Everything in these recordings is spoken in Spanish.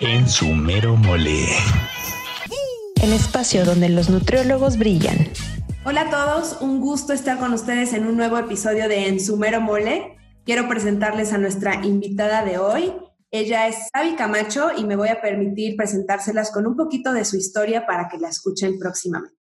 En su mero mole. El espacio donde los nutriólogos brillan. Hola a todos, un gusto estar con ustedes en un nuevo episodio de En su mero mole. Quiero presentarles a nuestra invitada de hoy. Ella es Sabi Camacho y me voy a permitir presentárselas con un poquito de su historia para que la escuchen próximamente.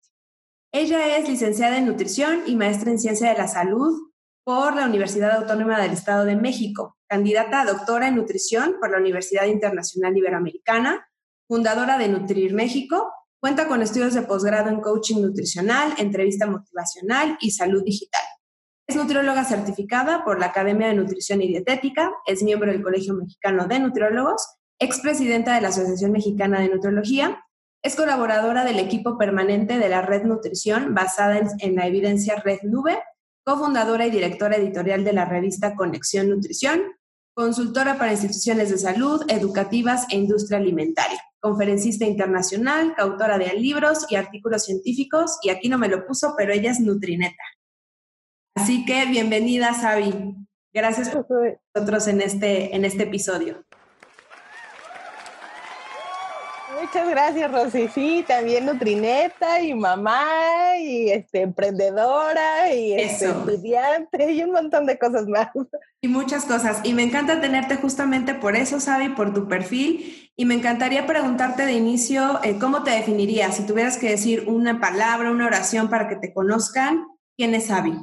Ella es licenciada en nutrición y maestra en ciencia de la salud por la Universidad Autónoma del Estado de México, candidata a doctora en nutrición por la Universidad Internacional Iberoamericana, fundadora de Nutrir México, cuenta con estudios de posgrado en coaching nutricional, entrevista motivacional y salud digital. Es nutrióloga certificada por la Academia de Nutrición y Dietética, es miembro del Colegio Mexicano de Nutriólogos, expresidenta de la Asociación Mexicana de Nutriología, es colaboradora del equipo permanente de la Red Nutrición basada en, en la evidencia Red Nube cofundadora y directora editorial de la revista Conexión Nutrición, consultora para instituciones de salud, educativas e industria alimentaria, conferencista internacional, coautora de libros y artículos científicos, y aquí no me lo puso, pero ella es Nutrineta. Así que bienvenida, Sabi. Gracias por nosotros en este, en este episodio. Muchas gracias, Rosy. Sí, también Nutrineta y mamá y este, emprendedora y este, estudiante y un montón de cosas más. Y muchas cosas. Y me encanta tenerte justamente por eso, Sabi, por tu perfil. Y me encantaría preguntarte de inicio, eh, ¿cómo te definirías? Si tuvieras que decir una palabra, una oración para que te conozcan, ¿quién es Sabi?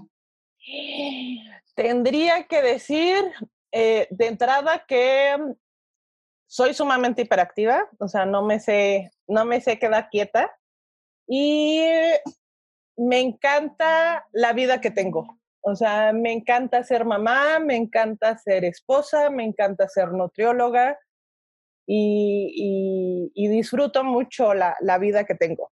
Tendría que decir eh, de entrada que soy sumamente hiperactiva, o sea, no me sé, no me sé quedar quieta y me encanta la vida que tengo. O sea, me encanta ser mamá, me encanta ser esposa, me encanta ser nutrióloga y, disfruto mucho la, vida que tengo.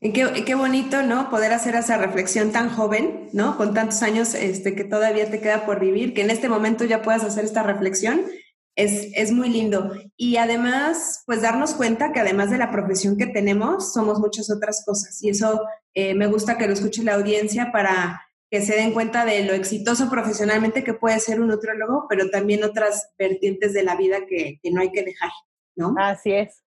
Y qué, qué, bonito, ¿no? Poder hacer esa reflexión tan joven, ¿no? Con tantos años este, que todavía te queda por vivir, que en este momento ya puedas hacer esta reflexión es, muy lindo. Y además, pues darnos cuenta que además de la profesión que tenemos, somos muchas otras cosas. Y eso eh, me gusta que lo escuche la audiencia para que se den cuenta de lo exitoso profesionalmente que puede ser un nutriólogo, pero también otras vertientes de la vida que, no hay que dejar, ¿no? Así es.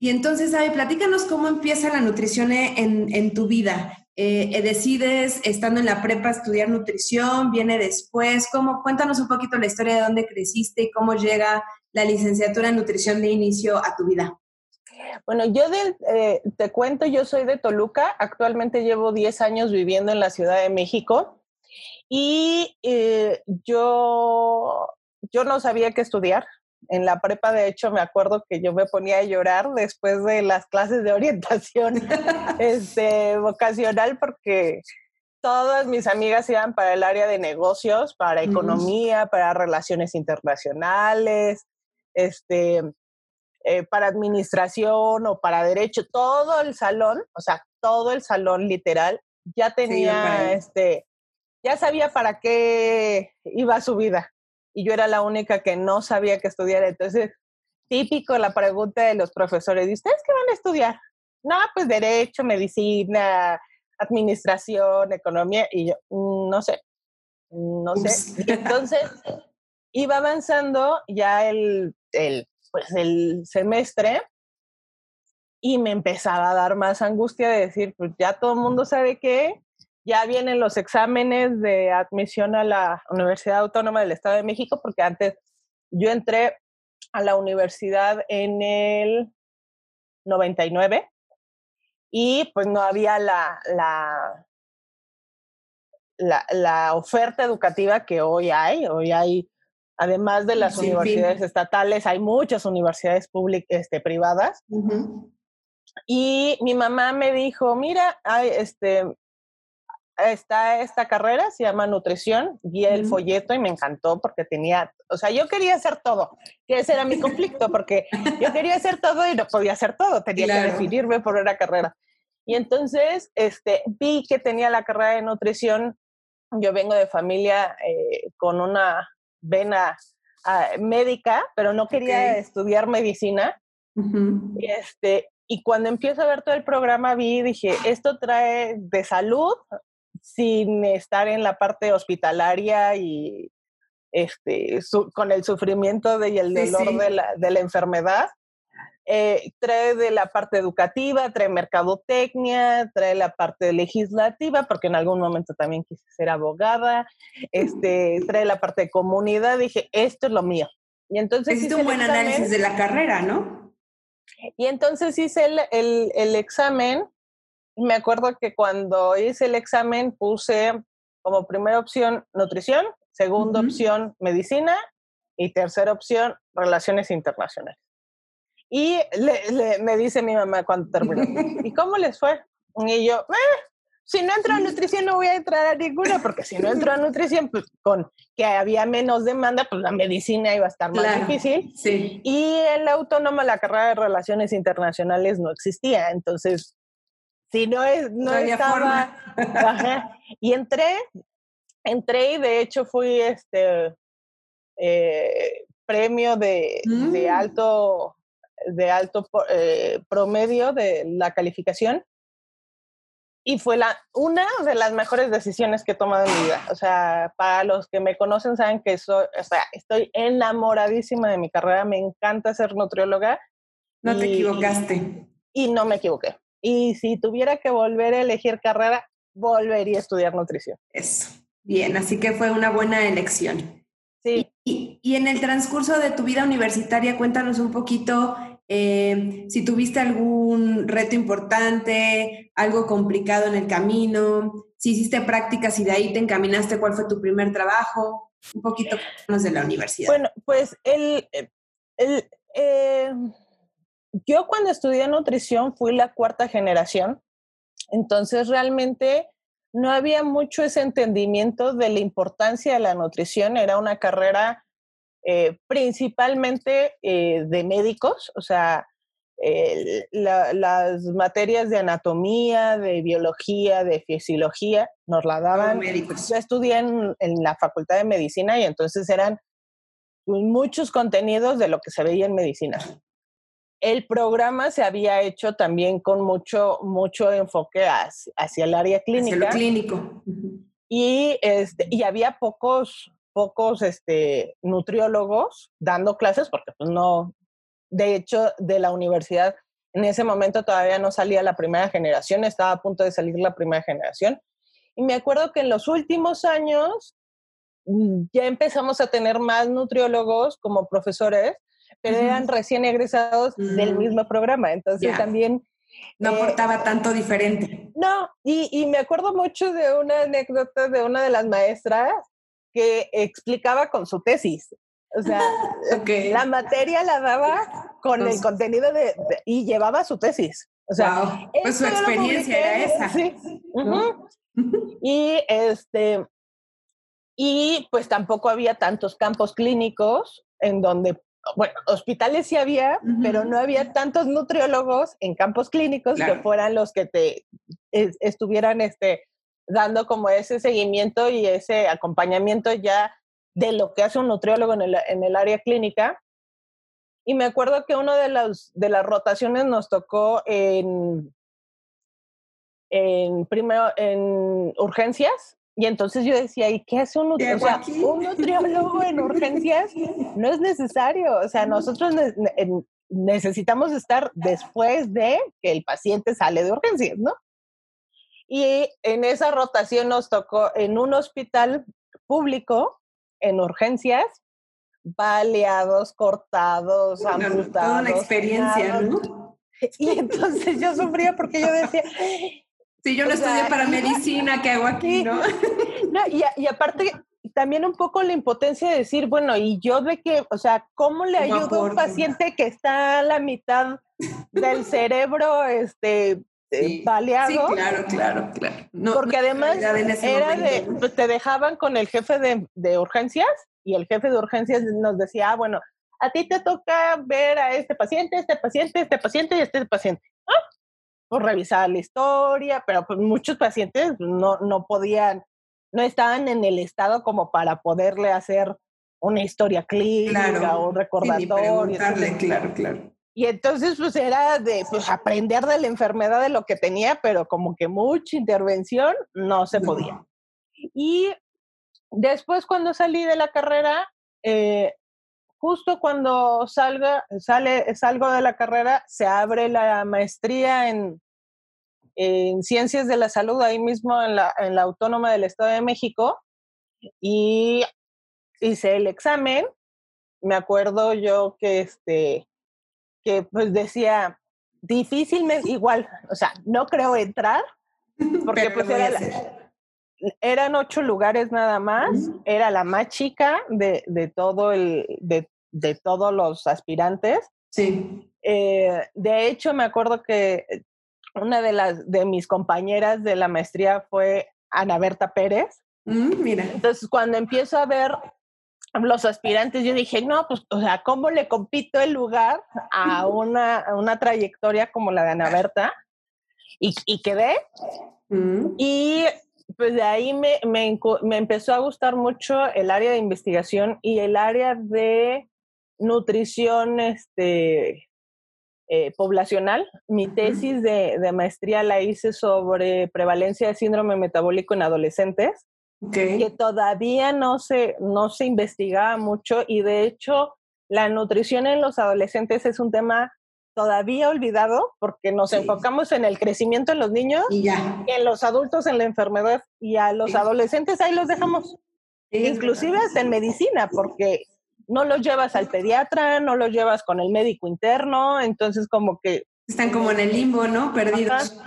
Y entonces, Abe, platícanos cómo empieza la nutrición en, en tu vida. Eh, eh, decides, estando en la prepa, estudiar nutrición, viene después. ¿Cómo? Cuéntanos un poquito la historia de dónde creciste y cómo llega la licenciatura en nutrición de inicio a tu vida. Bueno, yo eh, te cuento, yo soy de Toluca, actualmente llevo 10 años viviendo en la Ciudad de México y yo, yo no sabía qué estudiar, en la prepa, de hecho, me acuerdo que yo me ponía a llorar después de las clases de orientación este, vocacional porque todas mis amigas iban para el área de negocios, para economía, para relaciones internacionales, este, eh, para administración o para derecho, todo el salón, o sea, todo el salón literal, ya tenía, este, ya sabía para qué iba su vida y yo era la única que no sabía qué estudiar. Entonces, típico la pregunta de los profesores, ¿y ustedes qué van a estudiar? No, pues derecho, medicina, administración, economía, y yo, mm, no sé, no sé. entonces, iba avanzando ya el, el, pues el semestre y me empezaba a dar más angustia de decir, pues ya todo el mundo sabe qué, ya vienen los exámenes de admisión a la Universidad Autónoma del Estado de México, porque antes yo entré a la universidad en el 99 y pues no había la, la, la, oferta educativa que hoy hay. Hoy hay, además de las universidades estatales, hay muchas universidades públicas, este, privadas. Y mi mamá me dijo, mira, hay, este, está esta carrera, se llama nutrición, vi el folleto y me encantó porque tenía, o sea, yo quería hacer todo, que ese era mi conflicto, porque yo quería hacer todo y no podía hacer todo, tenía que definirme por una carrera. Y entonces este, vi que tenía la carrera de nutrición, yo vengo de familia eh, con una vena ah, médica, pero no quería estudiar medicina. y este, y cuando empiezo a ver todo el programa vi, dije, esto trae de salud, sin estar en la parte hospitalaria y este, con el sufrimiento de, y el dolor De, la, de, la, enfermedad. eh, trae de la parte educativa, trae mercadotecnia, trae la parte legislativa, porque en algún momento también quise ser abogada, este, trae la parte de comunidad, dije, esto es lo mío. Y entonces Hiciste un buen análisis de la carrera, ¿no? Y entonces hice el, el, el examen. Me acuerdo que cuando hice el examen puse como primera opción nutrición, segunda opción medicina y tercera opción relaciones internacionales. Y me dice mi mamá cuando terminó, ¿y cómo les fue? Y yo, eh, si no entro a nutrición no voy a entrar a ninguna, porque si no entro a nutrición, pues con que había menos demanda, pues la medicina iba a estar más difícil. Sí. Y en la autónoma la carrera de relaciones internacionales no existía, entonces si no es no, estaba y entré entré y de hecho fui este eh, premio de, de, mm. alto de alto eh, promedio de la calificación y fue la, una de las mejores decisiones que he tomado en mi vida. O sea, para los que me conocen saben que soy, o sea, estoy enamoradísima de mi carrera, me encanta ser nutrióloga. No te equivocaste. Y no me equivoqué. Y si tuviera que volver a elegir carrera, volvería a estudiar nutrición. Eso. Bien, así que fue una buena elección. Sí. Y, y, en el transcurso de tu vida universitaria, cuéntanos un poquito eh, si tuviste algún reto importante, algo complicado en el camino, si hiciste prácticas y de ahí te encaminaste, cuál fue tu primer trabajo, un poquito de la universidad. Bueno, pues el, el eh, yo cuando estudié nutrición fui la cuarta generación, entonces realmente no había mucho ese entendimiento de la importancia de la nutrición, era una carrera eh, principalmente eh, de médicos, o sea, las materias de anatomía, de biología, de fisiología, nos la daban. médicos. Yo estudié en, la Facultad de Medicina y entonces eran muchos contenidos de lo que se veía en medicina. El programa se había hecho también con mucho, mucho enfoque hacia, el área clínica. Hacia lo clínico. Y, este, y había pocos, pocos este, nutriólogos dando clases, porque pues no, de hecho, de la universidad en ese momento todavía no salía la primera generación, estaba a punto de salir la primera generación. Y me acuerdo que en los últimos años mm, ya empezamos a tener más nutriólogos como profesores, pero eran recién egresados del mm. mismo programa. Entonces también... No eh, aportaba tanto diferente. No, y, y, me acuerdo mucho de una anécdota de una de las maestras que explicaba con su tesis. O sea, la materia la daba con el contenido de, y llevaba su tesis. O sea, pues su experiencia era esa. Sí. Y este y pues tampoco había tantos campos clínicos en donde bueno, hospitales sí había, pero no había tantos nutriólogos en campos clínicos que fueran los que te estuvieran este dando como ese seguimiento y ese acompañamiento ya de lo que hace un nutriólogo en el, en el área clínica. Y me acuerdo que una de, las de las rotaciones nos tocó en, en, primero, en urgencias. Y entonces yo decía, ¿y qué hace un nutriólogo? un nutriólogo en urgencias no es necesario. O sea, nosotros necesitamos estar después de que el paciente sale de urgencias, ¿no? Y en esa rotación nos tocó en un hospital público, en urgencias, baleados, cortados, amputados. Toda una experiencia, ¿no? Y entonces yo sufría porque yo decía... Si yo no estudié para medicina, ¿qué hago aquí, no? no y, y aparte también un poco la impotencia de decir, bueno, y yo de que, o sea, ¿cómo le ayudo a un paciente que está a la mitad del cerebro, este, este, sí, baleado. Sí, claro, claro, claro. porque además era de, pues, te dejaban con el jefe de, de, urgencias y el jefe de urgencias nos decía, ah, bueno, a ti te toca ver a este paciente, este paciente, este paciente y este paciente. Pues revisar la historia, pero pues muchos pacientes no, no podían, no estaban en el estado como para poderle hacer una historia clínica o un recordatorio. claro, claro. Y entonces, pues era de pues, aprender de la enfermedad de lo que tenía, pero como que mucha intervención no se podía. Y después, cuando salí de la carrera, eh, justo cuando salga, sale, salgo de la carrera, se abre la maestría en, en Ciencias de la Salud, ahí mismo en la, en la Autónoma del Estado de México, y hice el examen. Me acuerdo yo que, este, que pues decía, difícilmente, igual, o sea, no creo entrar, porque pues era eran ocho lugares nada más, era la más chica de, de todo el, de, de, todos los aspirantes. Sí. Eh, de hecho, me acuerdo que una de las de mis compañeras de la maestría fue Ana Berta Pérez. Mm, mira. Entonces, cuando empiezo a ver los aspirantes, yo dije, no, pues, o sea, ¿cómo le compito el lugar a una, a una trayectoria como la de Ana Berta? Y, y quedé. Mm. Y pues de ahí me, me, me, empezó a gustar mucho el área de investigación y el área de nutrición este, eh, poblacional. Mi tesis de, de, maestría la hice sobre prevalencia de síndrome metabólico en adolescentes, que todavía no se, no se investigaba mucho y de hecho la nutrición en los adolescentes es un tema todavía olvidado porque nos enfocamos en el crecimiento en los niños y, ya. en los adultos en la enfermedad y a los adolescentes ahí los dejamos. Inclusive hasta en medicina, porque no los llevas al pediatra, no los llevas con el médico interno, entonces como que... Están como en el limbo, ¿no? Perdidos.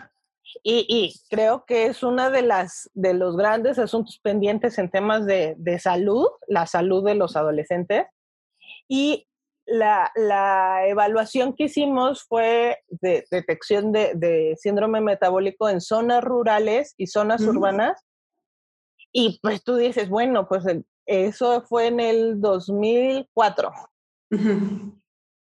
Y, y, creo que es uno de, las, de los grandes asuntos pendientes en temas de, de salud, la salud de los adolescentes. Y la, la, evaluación que hicimos fue de detección de, de, síndrome metabólico en zonas rurales y zonas urbanas. Y pues tú dices, bueno, pues eso fue en el 2004.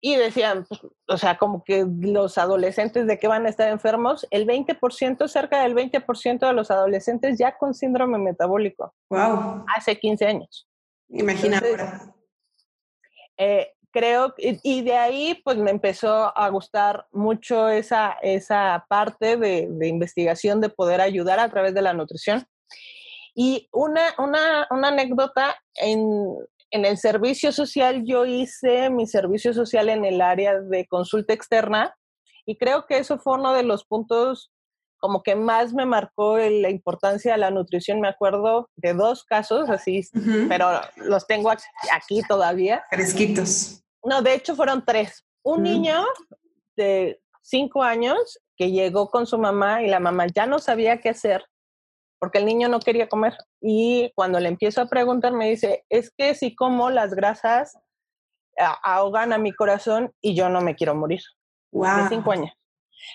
Y decían, pues, o sea, como que los adolescentes de qué van a estar enfermos, el 20%, cerca del 20% de los adolescentes ya con síndrome metabólico. Wow. Hace 15 años. Imagina ahora. Eh, creo, y, y, de ahí pues me empezó a gustar mucho esa, esa parte de, de, investigación, de poder ayudar a través de la nutrición. Y una, una, una anécdota, en, en el servicio social yo hice mi servicio social en el área de consulta externa y creo que eso fue uno de los puntos como que más me marcó la importancia de la nutrición. Me acuerdo de dos casos así, uh -huh. pero los tengo aquí todavía. Fresquitos. No, de hecho fueron tres. Un mm. niño de cinco años que llegó con su mamá y la mamá ya no sabía qué hacer porque el niño no quería comer. Y cuando le empiezo a preguntar, me dice, es que si como las grasas ahogan a mi corazón y yo no me quiero morir. Wow. De cinco años.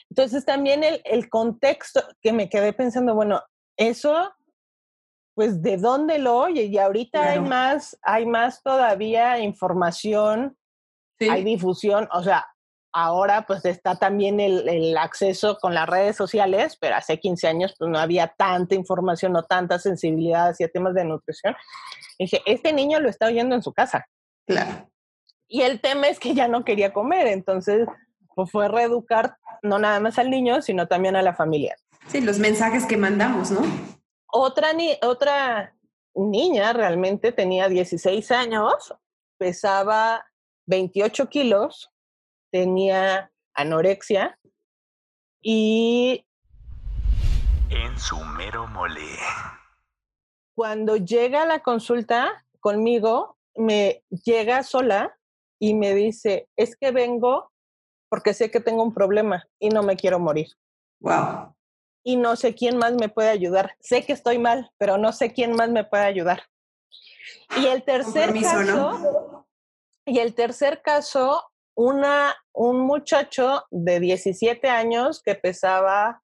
Entonces también el, el contexto que me quedé pensando, bueno, eso pues de dónde lo oye y ahorita claro. hay más hay más todavía información sí. hay difusión, o sea, ahora pues está también el, el, acceso con las redes sociales, pero hace 15 años pues no había tanta información, no tanta sensibilidad hacia temas de nutrición. Y dije, este niño lo está oyendo en su casa. Claro. Y el tema es que ya no quería comer, entonces pues, fue reeducar no nada más al niño, sino también a la familia. Sí, los mensajes que mandamos, ¿no? Otra, ni otra niña realmente tenía 16 años, pesaba 28 kilos, tenía anorexia y... En su mero mole. Cuando llega a la consulta conmigo, me llega sola y me dice, es que vengo porque sé que tengo un problema y no me quiero morir. Wow. Y no sé quién más me puede ayudar. Sé que estoy mal, pero no sé quién más me puede ayudar. Y el tercer caso, ¿no? Y el tercer caso, una, un muchacho de 17 años que pesaba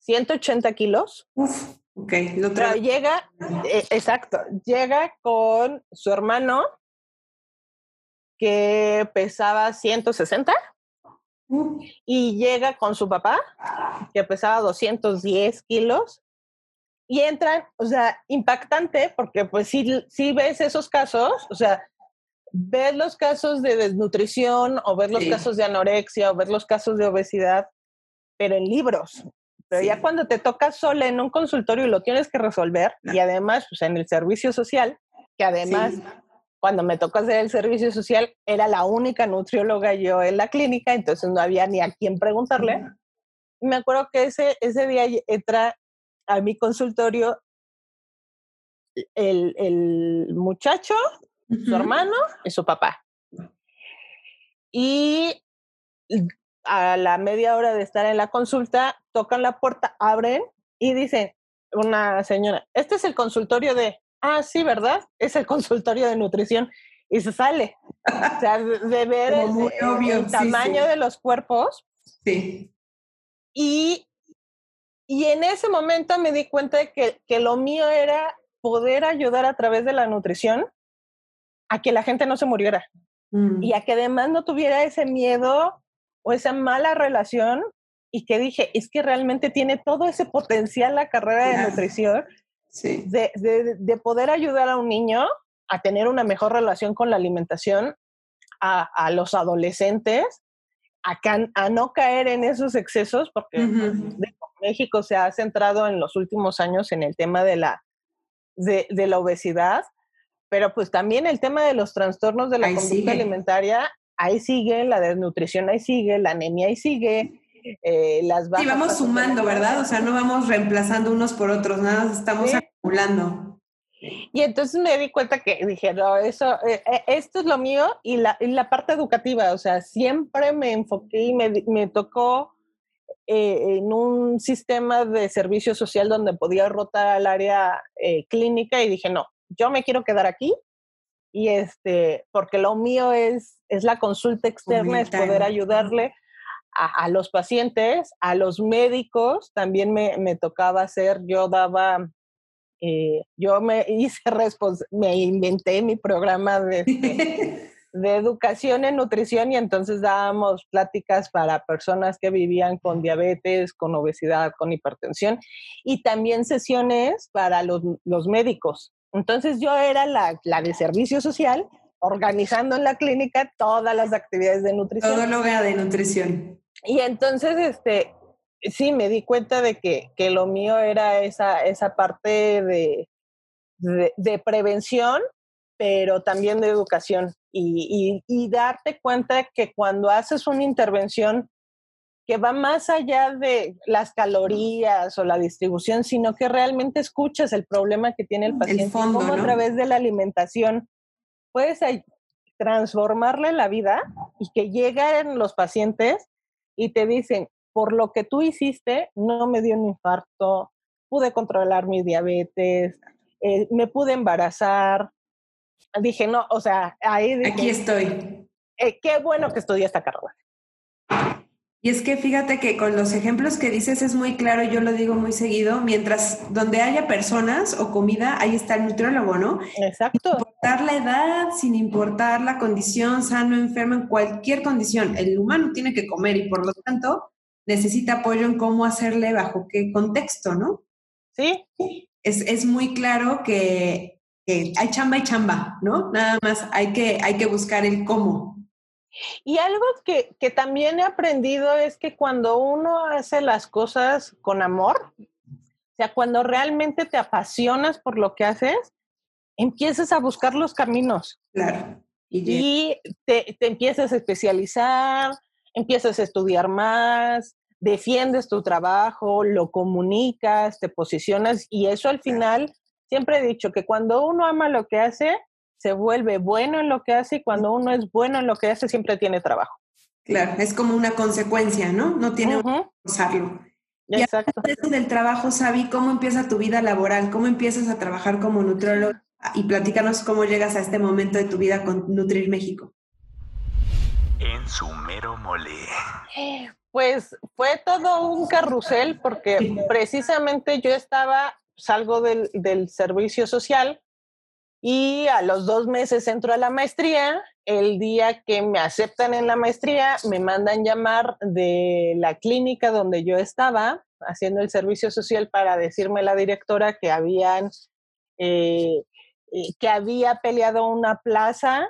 180 kilos. Uf, ok. Lo pero llega, eh, exacto, llega con su hermano que pesaba 160 uh. y llega con su papá que pesaba 210 kilos y entran, o sea, impactante porque pues si, si ves esos casos, o sea, ves los casos de desnutrición o ves los sí. casos de anorexia o ves los casos de obesidad, pero en libros. Pero sí. ya cuando te toca sola en un consultorio y lo tienes que resolver, no. y además pues, en el servicio social, que además sí. cuando me tocó hacer el servicio social, era la única nutrióloga yo en la clínica, entonces no había ni a quién preguntarle. Me acuerdo que ese, ese día entra a mi consultorio el, el muchacho, su hermano y su papá. Y a la media hora de estar en la consulta, tocan la puerta, abren y dicen, una señora, este es el consultorio de, ah, sí, ¿verdad? Es el consultorio de nutrición y se sale. O sea, de ver el, tamaño de los cuerpos. Sí. Y, y en ese momento me di cuenta de que, que lo mío era poder ayudar a través de la nutrición a que la gente no se muriera. Mm. y a que además no tuviera ese miedo o esa mala relación y que dije, es que realmente tiene todo ese potencial la carrera de nutrición de, de, poder ayudar a un niño a tener una mejor relación con la alimentación, a, a los adolescentes, a, a, no caer en esos excesos, porque México se ha centrado en los últimos años en el tema de la, de, de la obesidad, pero pues también el tema de los trastornos de la conducta alimentaria, ahí sigue, la desnutrición ahí sigue, la anemia ahí sigue, eh, las Sí, vamos sumando, ¿verdad? O sea, no vamos reemplazando unos por otros, nada, estamos acumulando. Y entonces me di cuenta que dije, no, eso, eh, eh, esto es lo mío y la, la, parte educativa, o sea, siempre me enfoqué y me, me tocó en un sistema de servicio social donde podía rotar al área clínica y dije, no, yo me quiero quedar aquí y este, porque lo mío es, es la consulta externa, es poder ayudarle a, los pacientes, a los médicos, también me, me tocaba hacer, yo daba, eh, yo me hice me inventé mi programa de, este, de educación en nutrición y entonces dábamos pláticas para personas que vivían con diabetes, con obesidad, con hipertensión y también sesiones para los, los médicos. Entonces yo era la, la de servicio social, organizando en la clínica todas las actividades de nutrición. Todo lo vea de nutrición. Y entonces, este, sí, me di cuenta de que, que lo mío era esa, esa parte de, de, prevención, pero también de educación. Y, y, y, darte cuenta que cuando haces una intervención que va más allá de las calorías o la distribución, sino que realmente escuchas el problema que tiene el paciente, cómo a través de la alimentación puedes transformarle la vida y que lleguen los pacientes y te dicen, por lo que tú hiciste, no me dio un infarto, pude controlar mi diabetes, eh, me pude embarazar. Dije, no, o sea, ahí... Aquí estoy. Eh, qué bueno que estudié esta carrera. Y es que fíjate que con los ejemplos que dices es muy claro, yo lo digo muy seguido, mientras donde haya personas o comida, ahí está el nutriólogo, ¿no? Exacto. Sin importar la edad, sin importar la condición, sano, enfermo, en cualquier condición, el humano tiene que comer y por lo tanto necesita apoyo en cómo hacerle, bajo qué contexto, ¿no? Sí. Es, es muy claro que, que, hay chamba y chamba, ¿no? Nada más hay que, hay que buscar el cómo. Y algo que, que, también he aprendido es que cuando uno hace las cosas con amor, o sea, cuando realmente te apasionas por lo que haces, empiezas a buscar los caminos. Claro. Y, te, te empiezas a especializar, empiezas a estudiar más, defiendes tu trabajo, lo comunicas, te posicionas y eso al final, siempre he dicho que cuando uno ama lo que hace, se vuelve bueno en lo que hace y cuando uno es bueno en lo que hace siempre tiene trabajo. Claro, es como una consecuencia, ¿no? No tiene que usarlo. Exacto. Y del trabajo, Sabi, ¿cómo empieza tu vida laboral? ¿Cómo empiezas a trabajar como nutriólogo? Y platícanos cómo llegas a este momento de tu vida con Nutrir México. En su mero mole. Pues fue todo un carrusel porque precisamente yo estaba, salgo del, del servicio social y a los dos meses entro a la maestría. El día que me aceptan en la maestría, me mandan llamar de la clínica donde yo estaba haciendo el servicio social para decirme la directora que habían eh, eh, que había peleado una plaza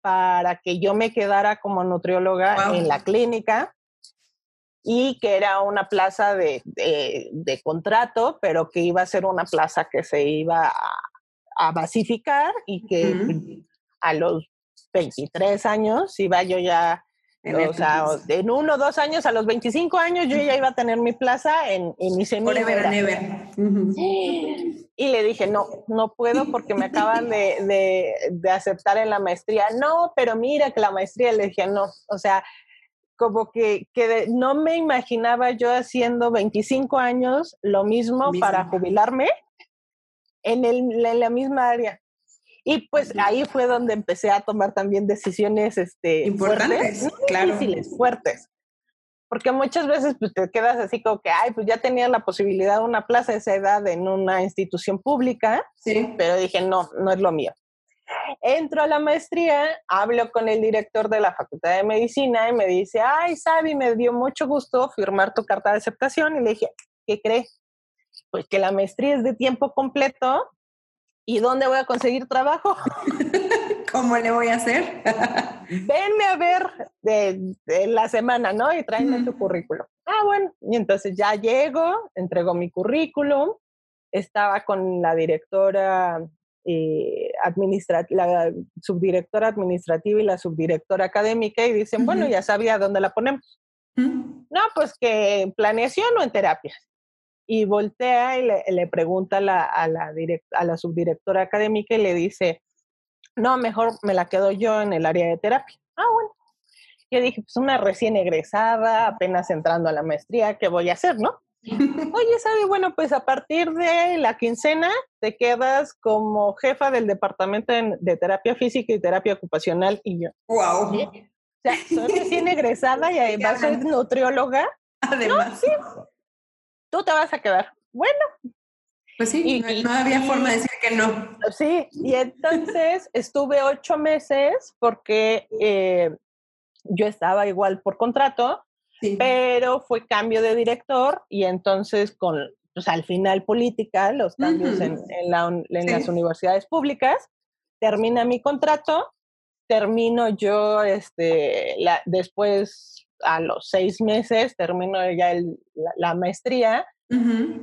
para que yo me quedara como nutrióloga en la clínica y que era una plaza de, de, contrato, pero que iba a ser una plaza que se iba a, a basificar y que a los 23 años iba yo ya, o sea, en uno o dos años, a los 25 años yo ya iba a tener mi plaza en, en mi Y le dije, no, no puedo porque me acaban de, de, aceptar en la maestría. No, pero mira que la maestría, le dije, no, o sea, como que, que no me imaginaba yo haciendo 25 años lo mismo, para jubilarme en, el, en la misma área. Y pues ahí fue donde empecé a tomar también decisiones este, importantes, claro. difíciles, fuertes. Porque muchas veces pues, te quedas así como que, ay, pues ya tenía la posibilidad de una plaza de esa edad en una institución pública, sí. pero dije, no, no es lo mío. Entro a la maestría, hablo con el director de la Facultad de Medicina y me dice, ay, Sabi, me dio mucho gusto firmar tu carta de aceptación. Y le dije, ¿qué crees? Pues que la maestría es de tiempo completo ¿Y dónde voy a conseguir trabajo? ¿Cómo le voy a hacer? Venme a ver de, la semana, ¿no? Y tráeme tu currículum. Ah, bueno. Y entonces ya llego, entrego mi currículum, estaba con la directora eh, la subdirectora administrativa y la subdirectora académica y dicen, bueno, ya sabía dónde la ponemos. No, pues que en planeación o en terapia y voltea y le, pregunta a la, a, la a la subdirectora académica y le dice, no, mejor me la quedo yo en el área de terapia. Ah, bueno. Yo dije, pues una recién egresada, apenas entrando a la maestría, ¿qué voy a hacer, no? Oye, Sabi, bueno, pues a partir de la quincena te quedas como jefa del departamento de terapia física y terapia ocupacional y yo. ¡Wow! O sea, soy recién egresada y además soy nutrióloga. Además. sí, tú te vas a quedar. Bueno. Pues sí, no, había forma de decir que no. Sí, y entonces estuve ocho meses porque eh, yo estaba igual por contrato, pero fue cambio de director y entonces con, pues al final política, los cambios en, las universidades públicas, termina mi contrato, termino yo, este, la, después a los seis meses termino ya la, maestría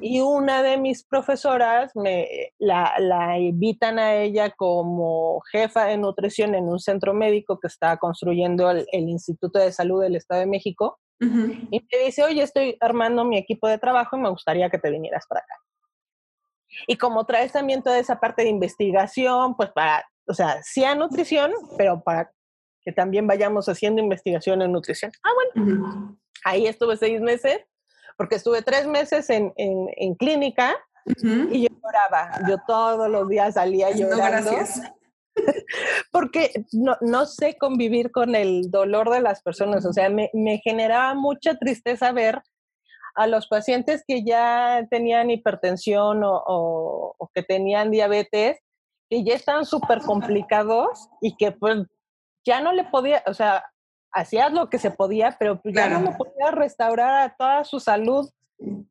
y una de mis profesoras me la, invitan a ella como jefa de nutrición en un centro médico que está construyendo el, Instituto de Salud del Estado de México y me dice, oye, estoy armando mi equipo de trabajo y me gustaría que te vinieras para acá. Y como traes también toda esa parte de investigación, pues para, o sea, sí a nutrición, pero para que también vayamos haciendo investigación en nutrición. Ah, bueno, ahí estuve seis meses, porque estuve tres meses en, en, clínica y yo lloraba. Yo todos los días salía llorando. gracias. porque no, no, sé convivir con el dolor de las personas. O sea, me, me generaba mucha tristeza ver a los pacientes que ya tenían hipertensión o, o, o que tenían diabetes, que ya están súper complicados y que pues ya no le podía, o sea, hacías lo que se podía, pero pues ya no lo podía restaurar a toda su salud.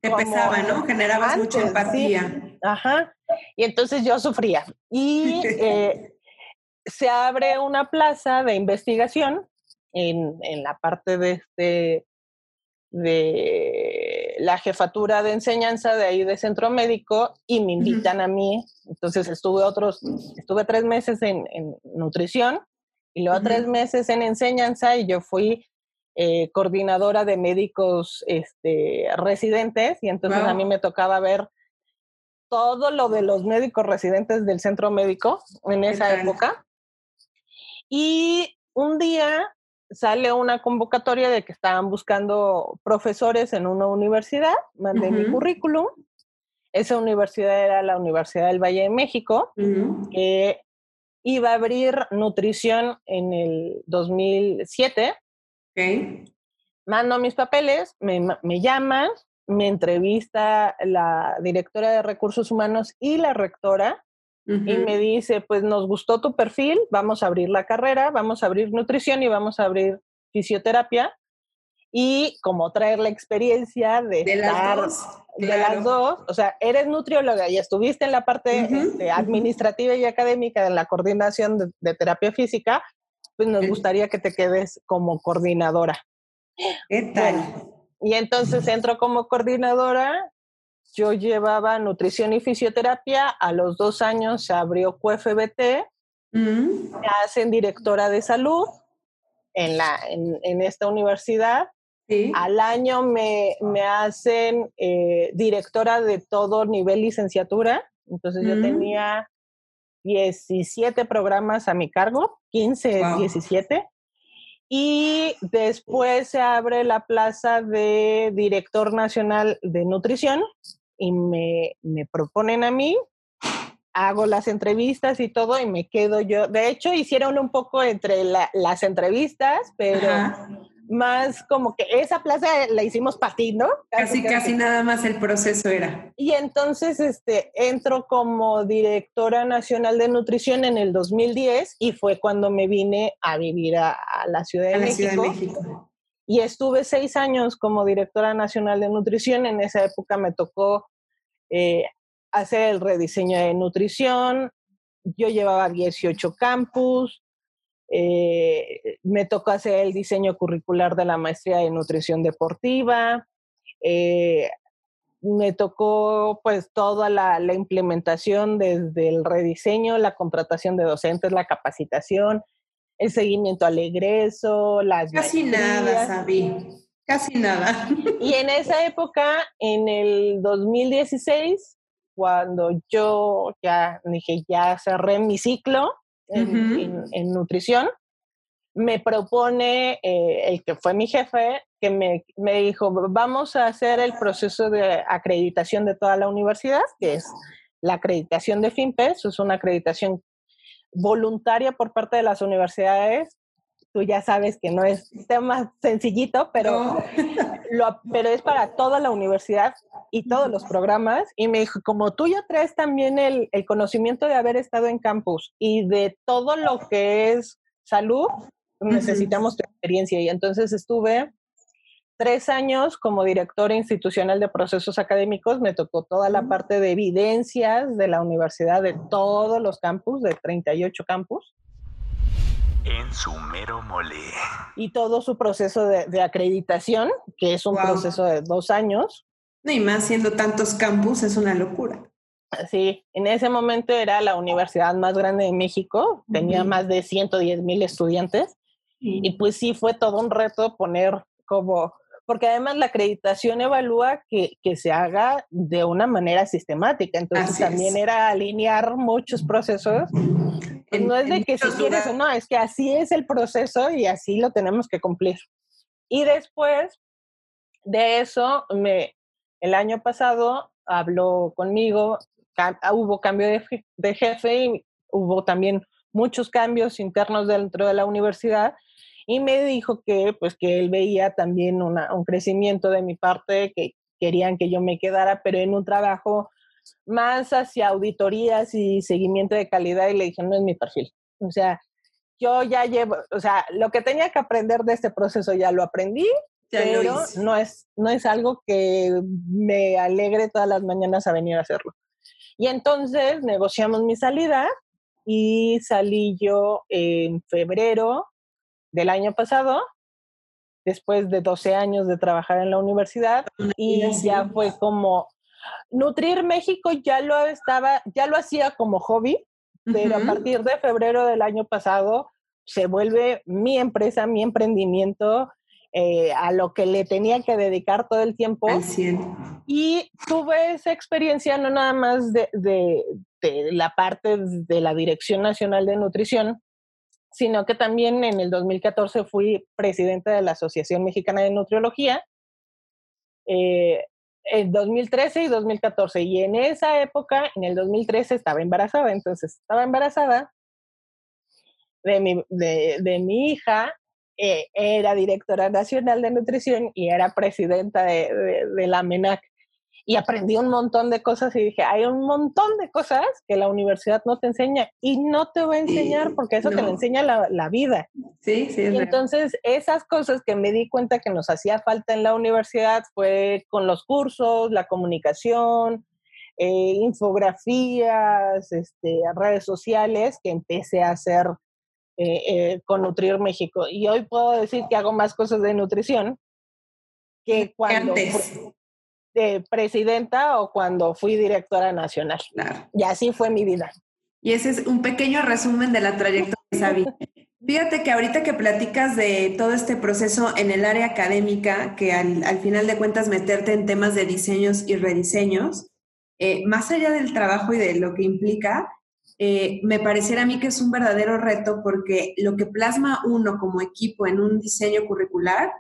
Te pesaba, ¿no? Generabas mucha empatía. Ajá. Y entonces yo sufría. Y eh, se abre una plaza de investigación en, en la parte de este de la jefatura de enseñanza de ahí de centro médico y me invitan a mí. Entonces estuve otros, estuve tres meses en, en nutrición y luego tres meses en enseñanza y yo fui eh, coordinadora de médicos este, residentes y entonces a mí me tocaba ver todo lo de los médicos residentes del centro médico en esa época. Y un día sale una convocatoria de que estaban buscando profesores en una universidad, mandé mi currículum. Esa universidad era la Universidad del Valle de México, que iba a abrir nutrición en el 2007. Okay. Mando mis papeles, me, me llaman, me entrevista la directora de recursos humanos y la rectora y me dice, pues nos gustó tu perfil, vamos a abrir la carrera, vamos a abrir nutrición y vamos a abrir fisioterapia y como traer la experiencia de, de las dos, de las dos, o sea, eres nutrióloga y estuviste en la parte este, administrativa y académica de la coordinación de, terapia física, pues nos gustaría que te quedes como coordinadora. ¿Qué tal? y entonces entro como coordinadora, yo llevaba nutrición y fisioterapia, a los dos años se abrió QFBT me hacen directora de salud en, la, en, esta universidad. Al año me, me hacen eh, directora de todo nivel licenciatura. Entonces yo tenía 17 programas a mi cargo, 15, 17. Y después se abre la plaza de director nacional de nutrición y me, me proponen a mí hago las entrevistas y todo y me quedo yo. De hecho, hicieron un poco entre las entrevistas, pero más como que esa plaza la hicimos para ti, ¿no? Casi, casi, nada más el proceso era. Y entonces este, entro como directora nacional de nutrición en el 2010 y fue cuando me vine a vivir a, la, Ciudad de, México. Y estuve seis años como directora nacional de nutrición. En esa época me tocó eh, hacer el rediseño de nutrición. Yo llevaba 18 campus. Eh, me tocó hacer el diseño curricular de la maestría de nutrición deportiva. Eh, me tocó pues toda la, implementación desde el rediseño, la contratación de docentes, la capacitación, el seguimiento al egreso, las... Casi nada, Sabi. Casi nada. Y en esa época, en el 2016, cuando yo ya dije, ya cerré mi ciclo en, nutrición, me propone eh, el que fue mi jefe, que me, me, dijo, vamos a hacer el proceso de acreditación de toda la universidad, que es la acreditación de FIMPES, es una acreditación voluntaria por parte de las universidades. Tú ya sabes que no es tema sencillito, pero, lo, pero es para toda la universidad y todos los programas. Y me dijo, como tú ya traes también el, el conocimiento de haber estado en campus y de todo lo que es salud, necesitamos tu experiencia. Y entonces estuve tres años como directora institucional de procesos académicos, me tocó toda la parte de evidencias de la universidad, de todos los campus, de 38 campus en su mero mole. Y todo su proceso de, acreditación, que es un proceso de dos años. No, y más siendo tantos campus, es una locura. Sí, en ese momento era la universidad más grande de México, tenía más de 110 mil estudiantes, y pues sí fue todo un reto poner como porque además la acreditación evalúa que, que, se haga de una manera sistemática, entonces también era alinear muchos procesos. Pues no es de que si quieres o no, es que así es el proceso y así lo tenemos que cumplir. Y después de eso, me, el año pasado habló conmigo, hubo cambio de, de jefe y hubo también muchos cambios internos dentro de la universidad y me dijo que pues que él veía también una, un crecimiento de mi parte, que querían que yo me quedara, pero en un trabajo más hacia auditorías y seguimiento de calidad y le dije, no es mi perfil. O sea, yo ya llevo, o sea, lo que tenía que aprender de este proceso ya lo aprendí, pero no es, no es algo que me alegre todas las mañanas a venir a hacerlo. Y entonces negociamos mi salida y salí yo en febrero del año pasado, después de 12 años de trabajar en la universidad, y ya fue como, Nutrir México ya lo estaba, ya lo hacía como hobby, pero a partir de febrero del año pasado se vuelve mi empresa, mi emprendimiento, eh, a lo que le tenía que dedicar todo el tiempo. Y tuve esa experiencia no nada más de, de, de, la parte de la Dirección Nacional de Nutrición, sino que también en el 2014 fui presidenta de la Asociación Mexicana de Nutriología, eh, en 2013 y 2014. Y en esa época, en el 2013, estaba embarazada, entonces estaba embarazada de mi, de, mi hija, eh, era directora nacional de nutrición y era presidenta de, de la MENAC y aprendí un montón de cosas y dije, hay un montón de cosas que la universidad no te enseña y no te va a enseñar porque eso te lo enseña la, la, vida. Sí, sí. Y entonces esas cosas que me di cuenta que nos hacía falta en la universidad fue con los cursos, la comunicación, eh, infografías, este, redes sociales que empecé a hacer eh, eh, con Nutrir México. Y hoy puedo decir que hago más cosas de nutrición que cuando... Antes de presidenta o cuando fui directora nacional. Y así fue mi vida. Y ese es un pequeño resumen de la trayectoria de Sabi. Fíjate que ahorita que platicas de todo este proceso en el área académica, que al, final de cuentas meterte en temas de diseños y rediseños, eh, más allá del trabajo y de lo que implica, eh, me pareciera a mí que es un verdadero reto porque lo que plasma uno como equipo en un diseño curricular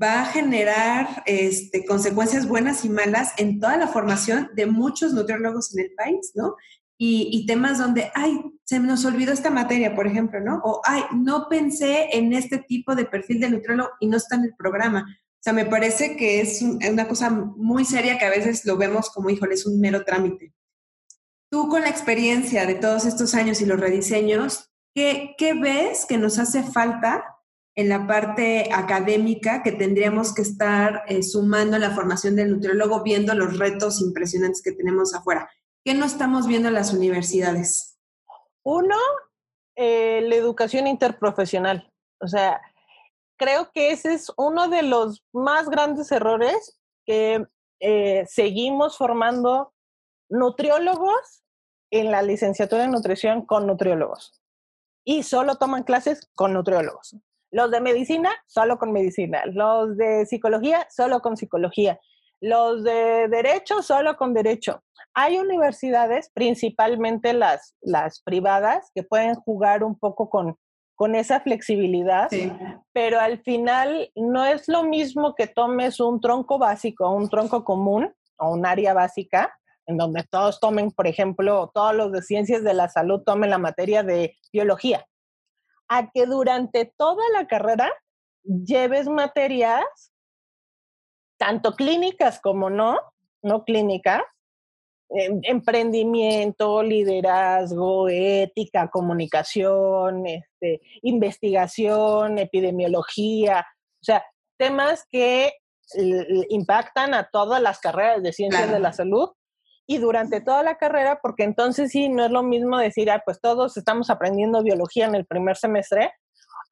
va a generar este, consecuencias buenas y malas en toda la formación de muchos nutriólogos en el país, ¿no? Y, temas donde, ay, se nos olvidó esta materia, por ejemplo, ¿no? O, ay, no pensé en este tipo de perfil de nutriólogo y no está en el programa. O sea, me parece que es una cosa muy seria que a veces lo vemos como, híjole, es un mero trámite. Tú con la experiencia de todos estos años y los rediseños, ¿qué, qué ves que nos hace falta en la parte académica que tendríamos que estar eh, sumando la formación del nutriólogo, viendo los retos impresionantes que tenemos afuera? ¿Qué no estamos viendo en las universidades? Uno, eh, la educación interprofesional. O sea, creo que ese es uno de los más grandes errores que eh, seguimos formando nutriólogos en la licenciatura en nutrición con nutriólogos. Y solo toman clases con nutriólogos. Los de medicina, solo con medicina. Los de psicología, solo con psicología. Los de derecho, solo con derecho. Hay universidades, principalmente las, las privadas, que pueden jugar un poco con, con esa flexibilidad, pero al final no es lo mismo que tomes un tronco básico, un tronco común o un área básica, en donde todos tomen, por ejemplo, todos los de ciencias de la salud tomen la materia de biología, a que durante toda la carrera lleves materias tanto clínicas como no, no clínicas, em, emprendimiento, liderazgo, ética, comunicación, este, investigación, epidemiología, o sea, temas que impactan a todas las carreras de ciencias de la salud y durante toda la carrera, porque entonces sí, no es lo mismo decir, ah, pues todos estamos aprendiendo biología en el primer semestre,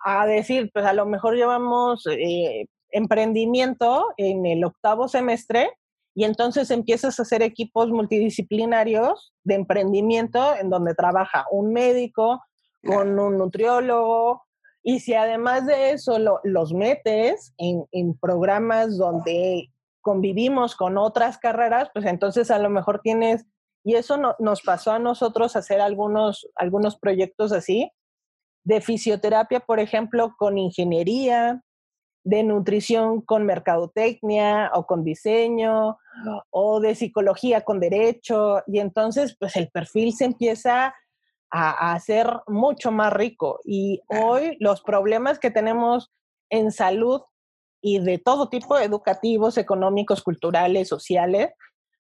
a decir, pues a lo mejor llevamos eh, emprendimiento en el octavo semestre y entonces empiezas a hacer equipos multidisciplinarios de emprendimiento en donde trabaja un médico con un nutriólogo y si además de eso los metes en, en programas donde convivimos con otras carreras, pues entonces a lo mejor tienes, y eso nos pasó a nosotros hacer algunos, algunos proyectos así, de fisioterapia, por ejemplo, con ingeniería, de nutrición con mercadotecnia o con diseño o de psicología con derecho y entonces pues el perfil se empieza a, hacer mucho más rico y hoy los problemas que tenemos en salud y de todo tipo educativos, económicos, culturales, sociales,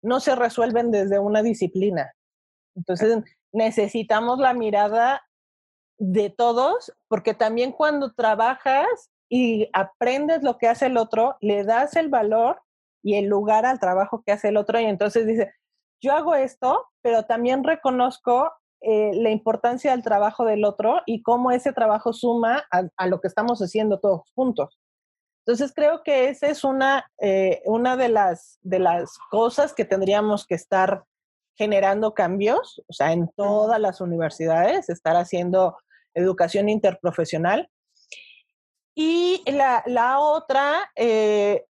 no se resuelven desde una disciplina. Entonces necesitamos la mirada de todos porque también cuando trabajas y aprendes lo que hace el otro, le das el valor y el lugar al trabajo que hace el otro y entonces dice, yo hago esto, pero también reconozco eh, la importancia del trabajo del otro y cómo ese trabajo suma a, lo que estamos haciendo todos juntos. Entonces creo que esa es una, eh, una de, las, de las cosas que tendríamos que estar generando cambios, o sea, en todas las universidades, estar haciendo educación interprofesional y la, la otra, eh,